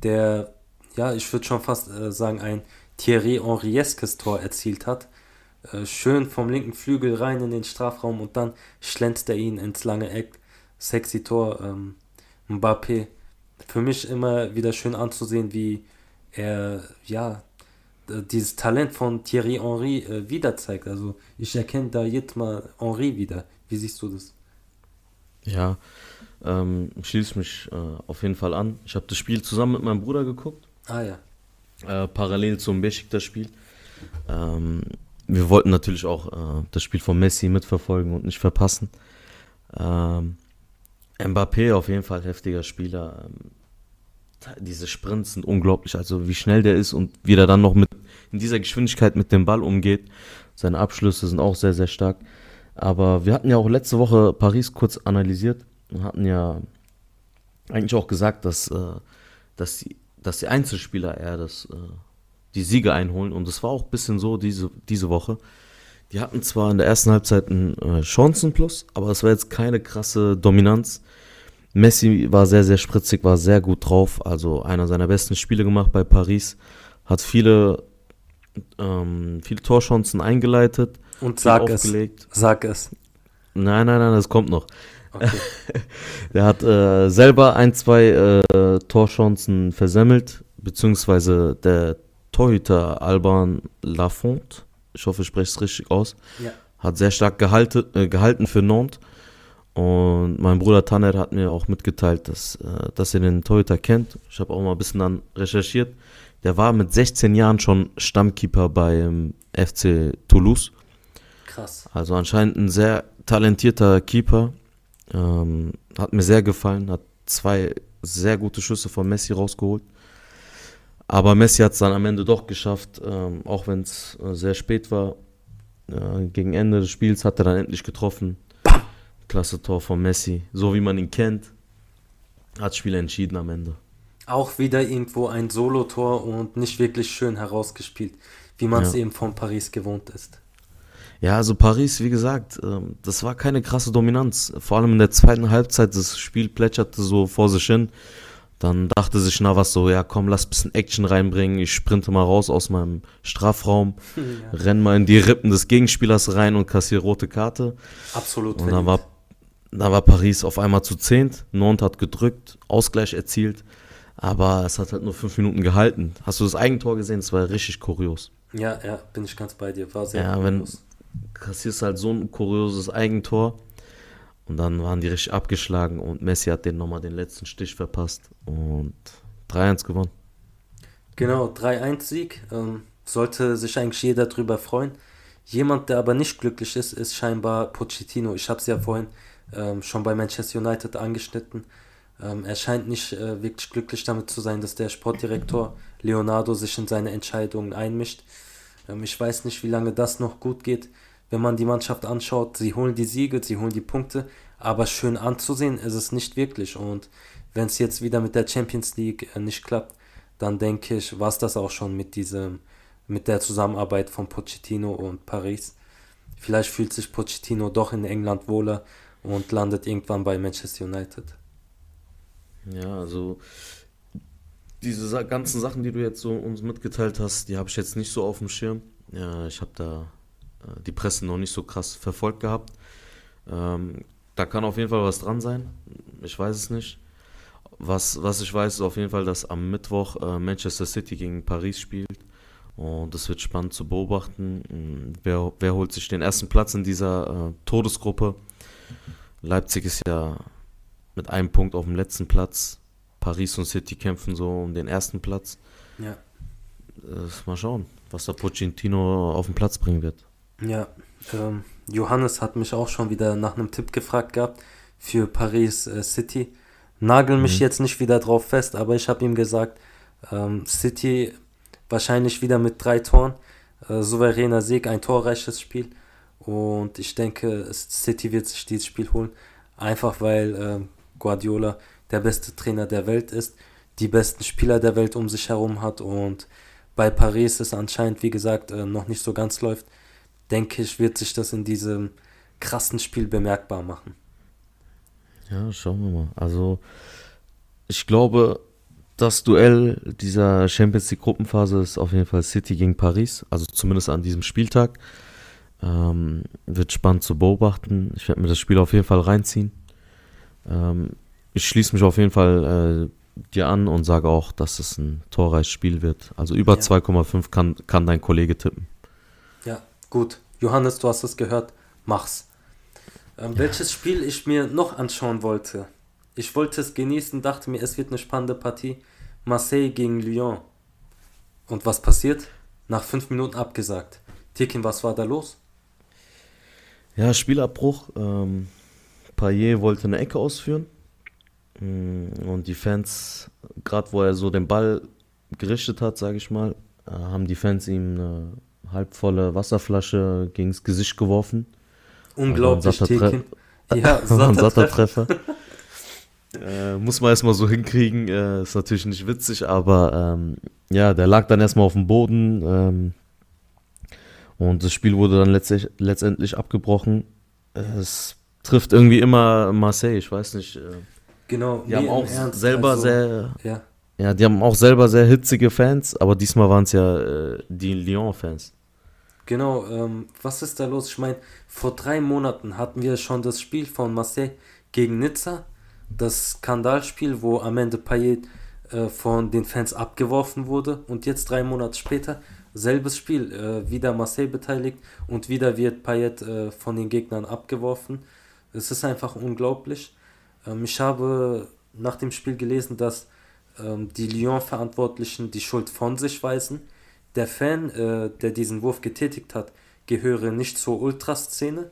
der, ja, ich würde schon fast äh, sagen, ein Thierry Henrieskes Tor erzielt hat. Äh, schön vom linken Flügel rein in den Strafraum und dann schlänzt er ihn ins lange Eck. Sexy Tor. Ähm, Mbappé. Für mich immer wieder schön anzusehen, wie er, ja, dieses Talent von Thierry Henry äh, wieder zeigt. Also ich erkenne da jetzt mal Henry wieder. Wie siehst du das? Ja, ähm, schließe mich äh, auf jeden Fall an. Ich habe das Spiel zusammen mit meinem Bruder geguckt, Ah ja. äh, parallel zum Besiktas-Spiel. Ähm, wir wollten natürlich auch äh, das Spiel von Messi mitverfolgen und nicht verpassen. Ähm, Mbappé auf jeden Fall heftiger Spieler. Ähm, diese Sprints sind unglaublich, also wie schnell der ist und wie er dann noch mit in dieser Geschwindigkeit mit dem Ball umgeht. Seine Abschlüsse sind auch sehr, sehr stark. Aber wir hatten ja auch letzte Woche Paris kurz analysiert und hatten ja eigentlich auch gesagt, dass, äh, dass, die, dass die Einzelspieler eher das, äh, die Siege einholen. Und das war auch ein bisschen so diese, diese Woche. Die hatten zwar in der ersten Halbzeit einen äh, Chancenplus, aber es war jetzt keine krasse Dominanz. Messi war sehr, sehr spritzig, war sehr gut drauf. Also einer seiner besten Spiele gemacht bei Paris. Hat viele, ähm, viele Torchancen eingeleitet. Und sag es. Sag es. Nein, nein, nein, das kommt noch. Okay. Der hat äh, selber ein, zwei äh, Torchancen versemmelt, beziehungsweise der Torhüter Alban Lafont, ich hoffe, ich spreche es richtig aus, ja. hat sehr stark gehalten, äh, gehalten für Nantes. Und mein Bruder Tanner hat mir auch mitgeteilt, dass, äh, dass er den Torhüter kennt. Ich habe auch mal ein bisschen dann recherchiert. Der war mit 16 Jahren schon Stammkeeper beim FC Toulouse. Krass. Also anscheinend ein sehr talentierter Keeper. Ähm, hat mir sehr gefallen, hat zwei sehr gute Schüsse von Messi rausgeholt. Aber Messi hat es dann am Ende doch geschafft, ähm, auch wenn es äh, sehr spät war. Äh, gegen Ende des Spiels hat er dann endlich getroffen. Klasse Tor von Messi, so wie man ihn kennt. Hat das Spiel entschieden am Ende. Auch wieder irgendwo ein Solotor und nicht wirklich schön herausgespielt, wie man es Ja. eben von Paris gewohnt ist. Ja, also Paris, wie gesagt, ähm, das war keine krasse Dominanz. Vor allem in der zweiten Halbzeit, das Spiel plätscherte so vor sich hin. Dann dachte sich Navas so, ja komm, lass ein bisschen Action reinbringen. Ich sprinte mal raus aus meinem Strafraum, renn mal in die Rippen des Gegenspielers rein und kassiere rote Karte. Absolut. Und dann war, dann war Paris auf einmal zu zehnt. Nantes hat gedrückt, Ausgleich erzielt. Aber es hat halt nur fünf Minuten gehalten. Hast du das Eigentor gesehen? Es war richtig kurios. Ja, ja, bin ich ganz bei dir. War sehr Ja, wenn kurios. Kassierst halt so ein kurioses Eigentor und dann waren die richtig abgeschlagen und Messi hat den nochmal den letzten Stich verpasst und 3-1 gewonnen. Genau, 3-1-Sieg. Ähm, sollte sich eigentlich jeder drüber freuen. Jemand, der aber nicht glücklich ist, ist scheinbar Pochettino. Ich habe es ja vorhin ähm, schon bei Manchester United angeschnitten. Ähm, er scheint nicht äh, wirklich glücklich damit zu sein, dass der Sportdirektor Leonardo sich in seine Entscheidungen einmischt. Ähm, ich weiß nicht, wie lange das noch gut geht. Wenn man die Mannschaft anschaut, sie holen die Siege, sie holen die Punkte, aber schön anzusehen ist es nicht wirklich. Und wenn es jetzt wieder mit der Champions League äh, nicht klappt, dann denke ich, war es das auch schon mit diesem, mit der Zusammenarbeit von Pochettino und Paris. Vielleicht fühlt sich Pochettino doch in England wohler und landet irgendwann bei Manchester United. Ja, also diese ganzen Sachen, die du jetzt so uns mitgeteilt hast, die habe ich jetzt nicht so auf dem Schirm. Ja, ich habe da äh, die Presse noch nicht so krass verfolgt gehabt. Ähm, da kann auf jeden Fall was dran sein. Ich weiß es nicht. Was, was ich weiß, ist auf jeden Fall, dass am Mittwoch äh, Manchester City gegen Paris spielt. Und das wird spannend zu beobachten. Mm, Wer, wer holt sich den ersten Platz in dieser äh, Todesgruppe? Leipzig ist ja mit einem Punkt auf dem letzten Platz. Paris und City kämpfen so um den ersten Platz. Ja. Äh, mal schauen, was der Pochettino auf den Platz bringen wird. Ja, ähm, Johannes hat mich auch schon wieder nach einem Tipp gefragt gehabt für Paris äh, City. Nagel mich Mhm. jetzt nicht wieder drauf fest, aber ich habe ihm gesagt, ähm, City wahrscheinlich wieder mit drei Toren, äh, souveräner Sieg, ein torreiches Spiel. Und ich denke, City wird sich dieses Spiel holen, einfach weil ähm, Guardiola der beste Trainer der Welt ist, die besten Spieler der Welt um sich herum hat und bei Paris es anscheinend, wie gesagt, äh, noch nicht so ganz läuft denke ich, wird sich das in diesem krassen Spiel bemerkbar machen. Ja, schauen wir mal. Also, ich glaube, das Duell dieser Champions League Gruppenphase ist auf jeden Fall City gegen Paris, also zumindest an diesem Spieltag. Ähm, wird spannend zu beobachten. Ich werde mir das Spiel auf jeden Fall reinziehen. Ähm, ich schließe mich auf jeden Fall äh, dir an und sage auch, dass es ein torreiches Spiel wird. Also über Ja. 2,5 kann, kann dein Kollege tippen. Ja, gut. Johannes, du hast es gehört. Mach's. Ähm, Welches Spiel ich mir noch anschauen wollte. Ich wollte es genießen, dachte mir, es wird eine spannende Partie. Marseille gegen Lyon. Und was passiert? Nach fünf Minuten abgesagt. Tekin, was war da los? Ja, Spielabbruch. Ähm, Payet wollte eine Ecke ausführen. Mm, Und die Fans, gerade wo er so den Ball gerichtet hat, sage ich mal, äh, haben die Fans ihm eine halbvolle Wasserflasche gegens Gesicht geworfen. Unglaublich, Tekin. Ja, satter. Treffer. äh, muss man erstmal so hinkriegen. Äh, ist natürlich nicht witzig, aber ähm, ja, der lag dann erstmal auf dem Boden. Ähm, und das Spiel wurde dann letztlich, letztendlich abgebrochen. Es trifft irgendwie immer Marseille, ich weiß nicht. Äh, Genau. die nee, haben auch selber also, sehr, Ja, ja, die haben auch selber sehr hitzige Fans, aber diesmal waren es ja äh, die Lyon-Fans. Genau, ähm, was ist da los? Ich meine, vor drei Monaten hatten wir schon das Spiel von Marseille gegen Nizza, das Skandalspiel, wo am Ende Payet äh, von den Fans abgeworfen wurde und jetzt drei Monate später selbes Spiel, äh, wieder Marseille beteiligt und wieder wird Payet äh, von den Gegnern abgeworfen. Es ist einfach unglaublich. Ähm, ich habe nach dem Spiel gelesen, dass ähm, die Lyon-Verantwortlichen die Schuld von sich weisen. Der Fan, äh, der diesen Wurf getätigt hat, gehöre nicht zur Ultraszene.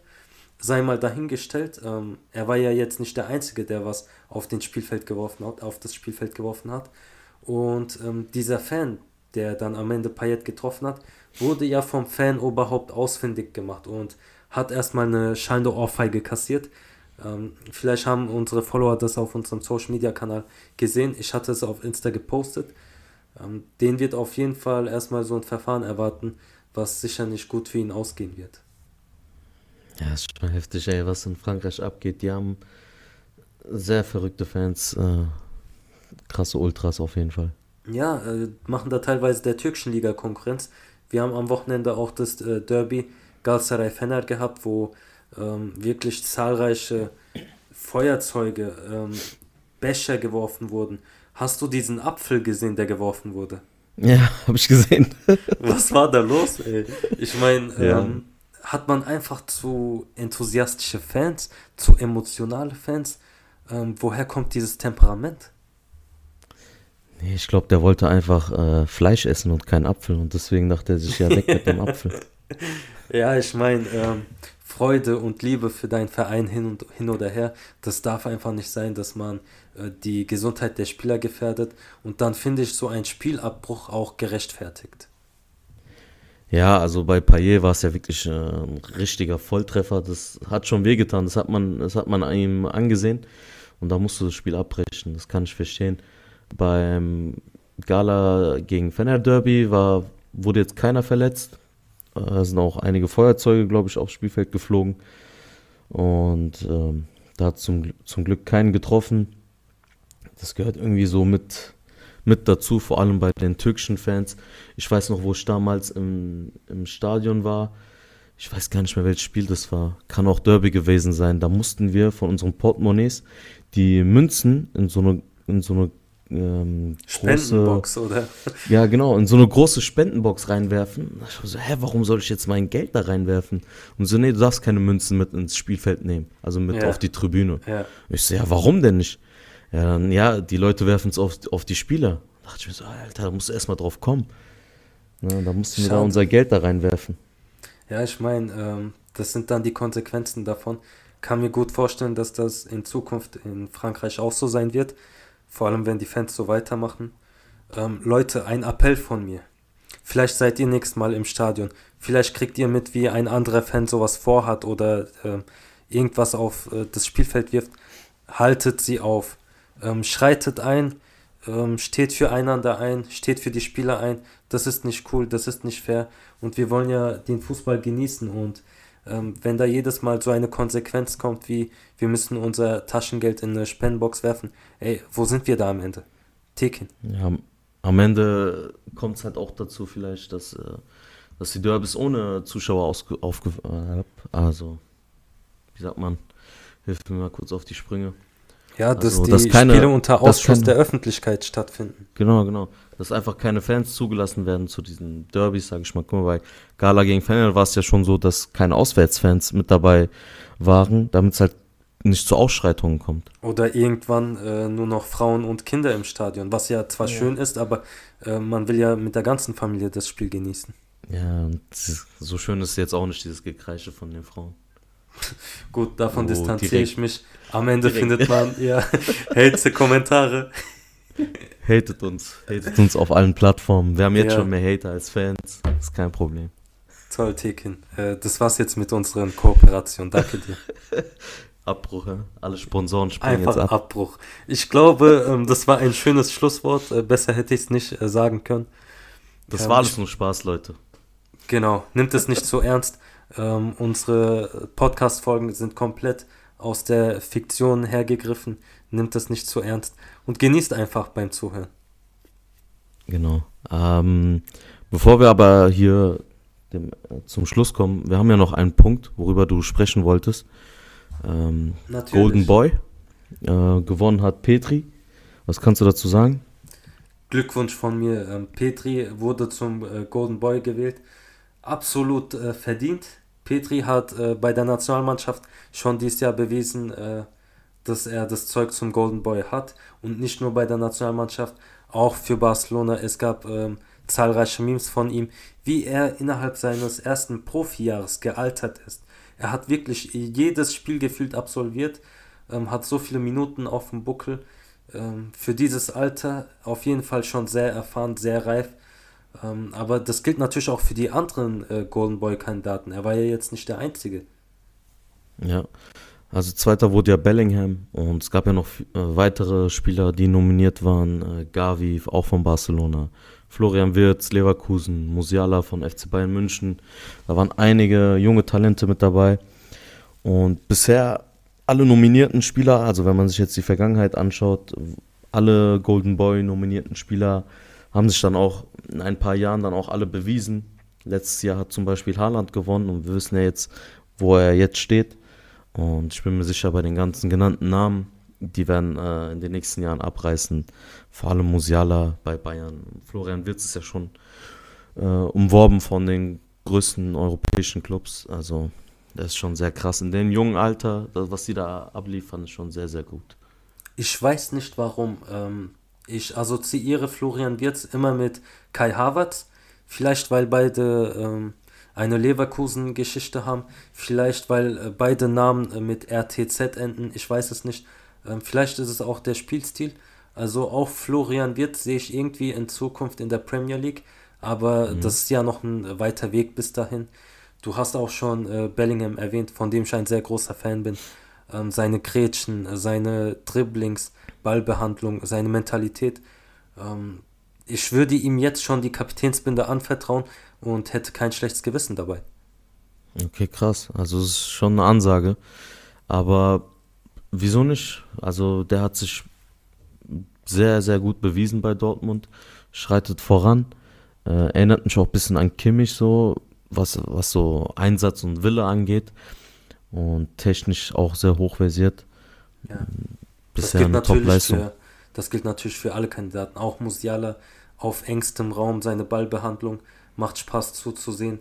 Sei mal dahingestellt. Ähm, er war ja jetzt nicht der Einzige, der was auf den Spielfeld geworfen hat, auf das Spielfeld geworfen hat. Und ähm, dieser Fan, der dann am Ende Payet getroffen hat, wurde ja vom Fan-Oberhaupt ausfindig gemacht und hat erstmal eine schallende Ohrfeige kassiert. Ähm, vielleicht haben unsere Follower das auf unserem Social Media Kanal gesehen. Ich hatte es auf Insta gepostet. Ähm, den wird auf jeden Fall erstmal so ein Verfahren erwarten, was sicher nicht gut für ihn ausgehen wird. Ja, ist schon heftig, ey, was in Frankreich abgeht. Die haben sehr verrückte Fans, äh, krasse Ultras auf jeden Fall. Ja, äh, machen da teilweise der türkischen Liga Konkurrenz. Wir haben am Wochenende auch das äh, Derby Galatasaray Fener gehabt, wo ähm, wirklich zahlreiche Feuerzeuge, ähm, Becher geworfen wurden. Hast du diesen Apfel gesehen, der geworfen wurde? Ja, habe ich gesehen. Was war da los, ey? Ich meine, Ja. ähm, hat man einfach zu enthusiastische Fans, zu emotionale Fans? Ähm, woher kommt dieses Temperament? Nee, ich glaube, der wollte einfach äh, Fleisch essen und keinen Apfel und deswegen dachte er sich ja weg mit dem Apfel. Ja, ich meine, ähm, Freude und Liebe für deinen Verein hin und hin oder her, das darf einfach nicht sein, dass man äh, die Gesundheit der Spieler gefährdet. Und dann finde ich so ein Spielabbruch auch gerechtfertigt. Ja, also bei Payet war es ja wirklich äh, ein richtiger Volltreffer. Das hat schon wehgetan. Das hat man, das hat man ihm angesehen. Und da musst du das Spiel abbrechen. Das kann ich verstehen. Beim Gala gegen Fener Derby war, wurde jetzt keiner verletzt. Da sind auch einige Feuerzeuge, glaube ich, aufs Spielfeld geflogen. Und ähm, da hat zum, zum Glück keinen getroffen. Das gehört irgendwie so mit, mit dazu, vor allem bei den türkischen Fans. Ich weiß noch, wo ich damals im, im Stadion war. Ich weiß gar nicht mehr, welches Spiel das war. Kann auch Derby gewesen sein. Da mussten wir von unseren Portemonnaies die Münzen in so eine, in so eine ähm, große, Spendenbox, oder? ja, genau, in so eine große Spendenbox reinwerfen. Ich so, hä, warum soll ich jetzt mein Geld da reinwerfen? Und so, nee, du darfst keine Münzen mit ins Spielfeld nehmen. Also mit Ja. auf die Tribüne. Ja. Ich so, ja, warum denn nicht? Ja, dann, ja, die Leute werfen es auf, auf die Spieler. Da dachte ich mir so, Alter, da musst du erstmal drauf kommen. Ja, da mussten wir da unser Geld da reinwerfen. Ja, ich meine, ähm, das sind dann die Konsequenzen davon. Kann mir gut vorstellen, dass das in Zukunft in Frankreich auch so sein wird. Vor allem, wenn die Fans so weitermachen. Ähm, Leute, ein Appell von mir. Vielleicht seid ihr nächstes Mal im Stadion. Vielleicht kriegt ihr mit, wie ein anderer Fan sowas vorhat oder ähm, irgendwas auf äh, das Spielfeld wirft. Haltet sie auf. Ähm, schreitet ein. Ähm, steht für einander ein. Steht für die Spieler ein. Das ist nicht cool. Das ist nicht fair. Und wir wollen ja den Fußball genießen. Und wenn da jedes Mal so eine Konsequenz kommt, wie wir müssen unser Taschengeld in eine Spendenbox werfen, ey, wo sind wir da am Ende? Tekin. Ja, am Ende kommt es halt auch dazu vielleicht, dass, äh, dass die Derbys ohne Zuschauer ausge aufge äh, also wie sagt man, hilf mir mal kurz auf die Sprünge. Ja, dass Also, die dass keine- Spiele unter Ausschluss keine- der Öffentlichkeit stattfinden. Genau, genau. Dass einfach keine Fans zugelassen werden zu diesen Derbys, sage ich mal. Guck mal, bei Gala gegen Fener war es ja schon so, dass keine Auswärtsfans mit dabei waren, damit es halt nicht zu Ausschreitungen kommt. Oder irgendwann äh, nur noch Frauen und Kinder im Stadion, was ja zwar schön ist, aber äh, man will ja mit der ganzen Familie das Spiel genießen. Ja, so schön ist jetzt auch nicht dieses Gekreische von den Frauen. Gut, davon Oh, distanziere direkt. ich mich. Am Ende Direkt. findet man ja hate Kommentare. Hatet uns, hatet uns auf allen Plattformen. Wir haben jetzt Ja. schon mehr Hater als Fans. ist kein Problem. Toll, Tekin. Äh, das war's jetzt mit unseren Kooperationen. Danke dir. Abbruch, ja? alle Sponsoren springen Einfach jetzt ab. Abbruch. Ich glaube, ähm, das war ein schönes Schlusswort. Äh, besser hätte ich es nicht äh, sagen können. Das Ja, war alles nur Spaß, Leute. Genau, nimmt es nicht so ernst. Ähm, unsere Podcast-Folgen sind komplett aus der Fiktion hergegriffen. Nimmt es nicht so ernst und genießt einfach beim Zuhören. Genau. Ähm, bevor wir aber hier dem, äh, zum Schluss kommen, wir haben ja noch einen Punkt, worüber du sprechen wolltest. Ähm, Natürlich. Golden Boy. Äh, gewonnen hat Petri. Was kannst du dazu sagen? Glückwunsch von mir. Ähm, Petri wurde zum äh, Golden Boy gewählt. Absolut äh, verdient. Petri hat äh, bei der Nationalmannschaft schon dieses Jahr bewiesen, äh, dass er das Zeug zum Golden Boy hat. Und nicht nur bei der Nationalmannschaft, auch für Barcelona. Es gab ähm, zahlreiche Memes von ihm, wie er innerhalb seines ersten Profijahres gealtert ist. Er hat wirklich jedes Spiel gefühlt absolviert, ähm, hat so viele Minuten auf dem Buckel. Ähm, für dieses Alter auf jeden Fall schon sehr erfahren, sehr reif. Ähm, aber das gilt natürlich auch für die anderen äh, Golden Boy-Kandidaten. Er war ja jetzt nicht der Einzige. Ja. Also zweiter wurde ja Bellingham und es gab ja noch äh, weitere Spieler, die nominiert waren. Äh, Gavi, auch von Barcelona. Florian Wirtz, Leverkusen, Musiala von FC Bayern München. Da waren einige junge Talente mit dabei. Und bisher alle nominierten Spieler, also wenn man sich jetzt die Vergangenheit anschaut, alle Golden Boy nominierten Spieler haben sich dann auch in ein paar Jahren dann auch alle bewiesen. Letztes Jahr hat zum Beispiel Haaland gewonnen und wir wissen ja jetzt, wo er jetzt steht. Und ich bin mir sicher, bei den ganzen genannten Namen, die werden äh, in den nächsten Jahren abreißen. Vor allem Musiala bei Bayern. Florian Wirtz ist ja schon äh, umworben von den größten europäischen Clubs. Also das ist schon sehr krass. In dem jungen Alter, das, was die da abliefern, ist schon sehr, sehr gut. Ich weiß nicht warum. Ähm, ich assoziiere Florian Wirtz immer mit Kai Havertz. Vielleicht weil beide ähm, eine Leverkusen-Geschichte haben. Vielleicht weil äh, beide Namen äh, mit RTZ enden. Ich weiß es nicht. Ähm, vielleicht ist es auch der Spielstil. Also auch Florian Wirtz sehe ich irgendwie in Zukunft in der Premier League. Aber das ist ja noch ein weiter Weg bis dahin. Du hast auch schon äh, Bellingham erwähnt, von dem ich ein sehr großer Fan bin. Ähm, seine Grätschen, äh, seine Dribblings, Ballbehandlung, seine Mentalität. Ähm, ich würde ihm jetzt schon die Kapitänsbinde anvertrauen und hätte kein schlechtes Gewissen dabei. Okay, krass. Also es ist schon eine Ansage. Aber wieso nicht? Also der hat sich sehr, sehr gut bewiesen bei Dortmund. Schreitet voran. Äh, erinnert mich auch ein bisschen an Kimmich so, was, was so Einsatz und Wille angeht. Und technisch auch sehr hochversiert. Ja. Bisher eine Top-Leistung. das gilt natürlich für alle Kandidaten. Auch Musiala auf engstem Raum, seine Ballbehandlung macht Spaß zuzusehen.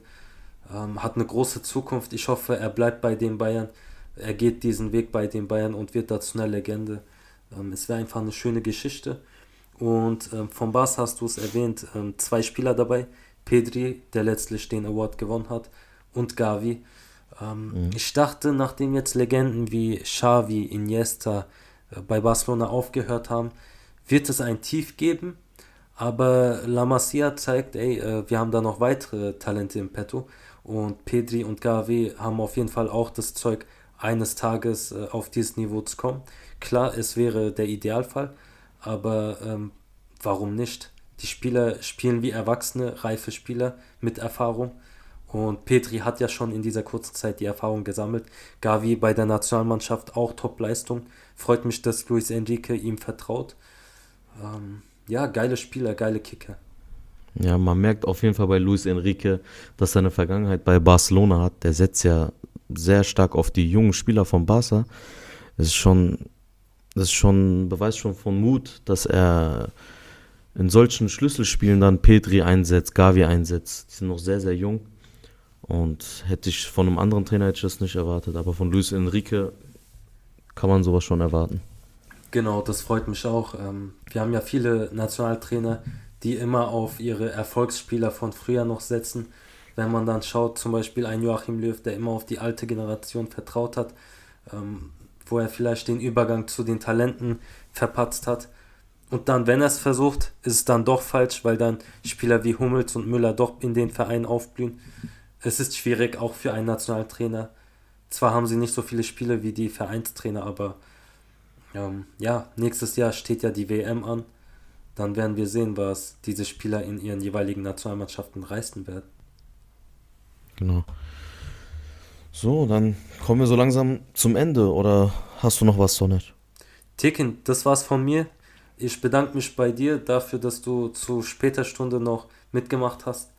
Ähm, hat eine große Zukunft. Ich hoffe, er bleibt bei den Bayern. Er geht diesen Weg bei den Bayern und wird dazu eine Legende. Ähm, es wäre einfach eine schöne Geschichte. Und ähm, vom Bas hast du es erwähnt, ähm, zwei Spieler dabei. Pedri, der letztlich den Award gewonnen hat, und Gavi. Ähm, Ich dachte, nachdem jetzt Legenden wie Xavi, Iniesta äh, bei Barcelona aufgehört haben, wird es ein Tief geben. Aber La Masia zeigt, ey, äh, wir haben da noch weitere Talente im Petto. Und Pedri und Gavi haben auf jeden Fall auch das Zeug, eines Tages äh, auf dieses Niveau zu kommen. Klar, es wäre der Idealfall, aber ähm, warum nicht? Die Spieler spielen wie Erwachsene, reife Spieler mit Erfahrung. Und Petri hat ja schon in dieser kurzen Zeit die Erfahrung gesammelt. Gavi bei der Nationalmannschaft auch Top-Leistung. Freut mich, dass Luis Enrique ihm vertraut. Ähm, ja, geile Spieler, geile Kicker. Ja, man merkt auf jeden Fall bei Luis Enrique, dass er eine Vergangenheit bei Barcelona hat. Der setzt ja sehr stark auf die jungen Spieler von Barca. Das ist schon, das ist schon Beweis schon von Mut, dass er in solchen Schlüsselspielen dann Petri einsetzt, Gavi einsetzt. Die sind noch sehr, sehr jung. Und hätte ich von einem anderen Trainer hätte ich das nicht erwartet. Aber von Luis Enrique kann man sowas schon erwarten. Genau, das freut mich auch. Ähm, wir haben ja viele Nationaltrainer, die immer auf ihre Erfolgsspieler von früher noch setzen. Wenn man dann schaut, zum Beispiel ein Joachim Löw, der immer auf die alte Generation vertraut hat, ähm, wo er vielleicht den Übergang zu den Talenten verpatzt hat. Und dann, wenn er es versucht, ist es dann doch falsch, weil dann Spieler wie Hummels und Müller doch in den Verein aufblühen. Es ist schwierig, auch für einen Nationaltrainer. Zwar haben sie nicht so viele Spiele wie die Vereinstrainer, aber ähm, ja, nächstes Jahr steht ja die WM an. Dann werden wir sehen, was diese Spieler in ihren jeweiligen Nationalmannschaften reißen werden. Genau. So, dann kommen wir so langsam zum Ende. Oder hast du noch was, Sonnet? Tekin, das war's von mir. Ich bedanke mich bei dir dafür, dass du zu später Stunde noch mitgemacht hast.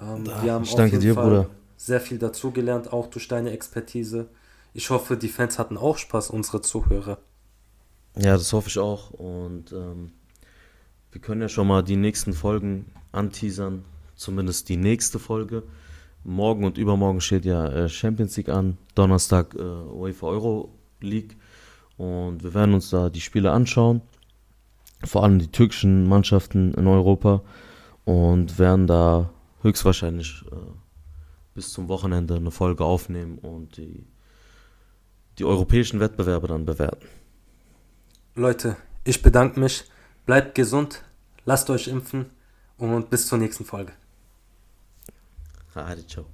Ähm, Da, wir haben ich auf danke jeden dir, Fall Bruder. sehr viel dazugelernt, auch durch deine Expertise. Ich hoffe, die Fans hatten auch Spaß, unsere Zuhörer. Ja, das hoffe ich auch. Und ähm, wir können ja schon mal die nächsten Folgen anteasern. Zumindest die nächste Folge. Morgen und übermorgen steht ja äh, Champions League an. Donnerstag äh, UEFA Euro League. Und wir werden uns da die Spiele anschauen. Vor allem die türkischen Mannschaften in Europa. Und werden da höchstwahrscheinlich äh, bis zum Wochenende eine Folge aufnehmen und die, die europäischen Wettbewerbe dann bewerten. Leute, ich bedanke mich. Bleibt gesund, lasst euch impfen und bis zur nächsten Folge. Hadi, ciao.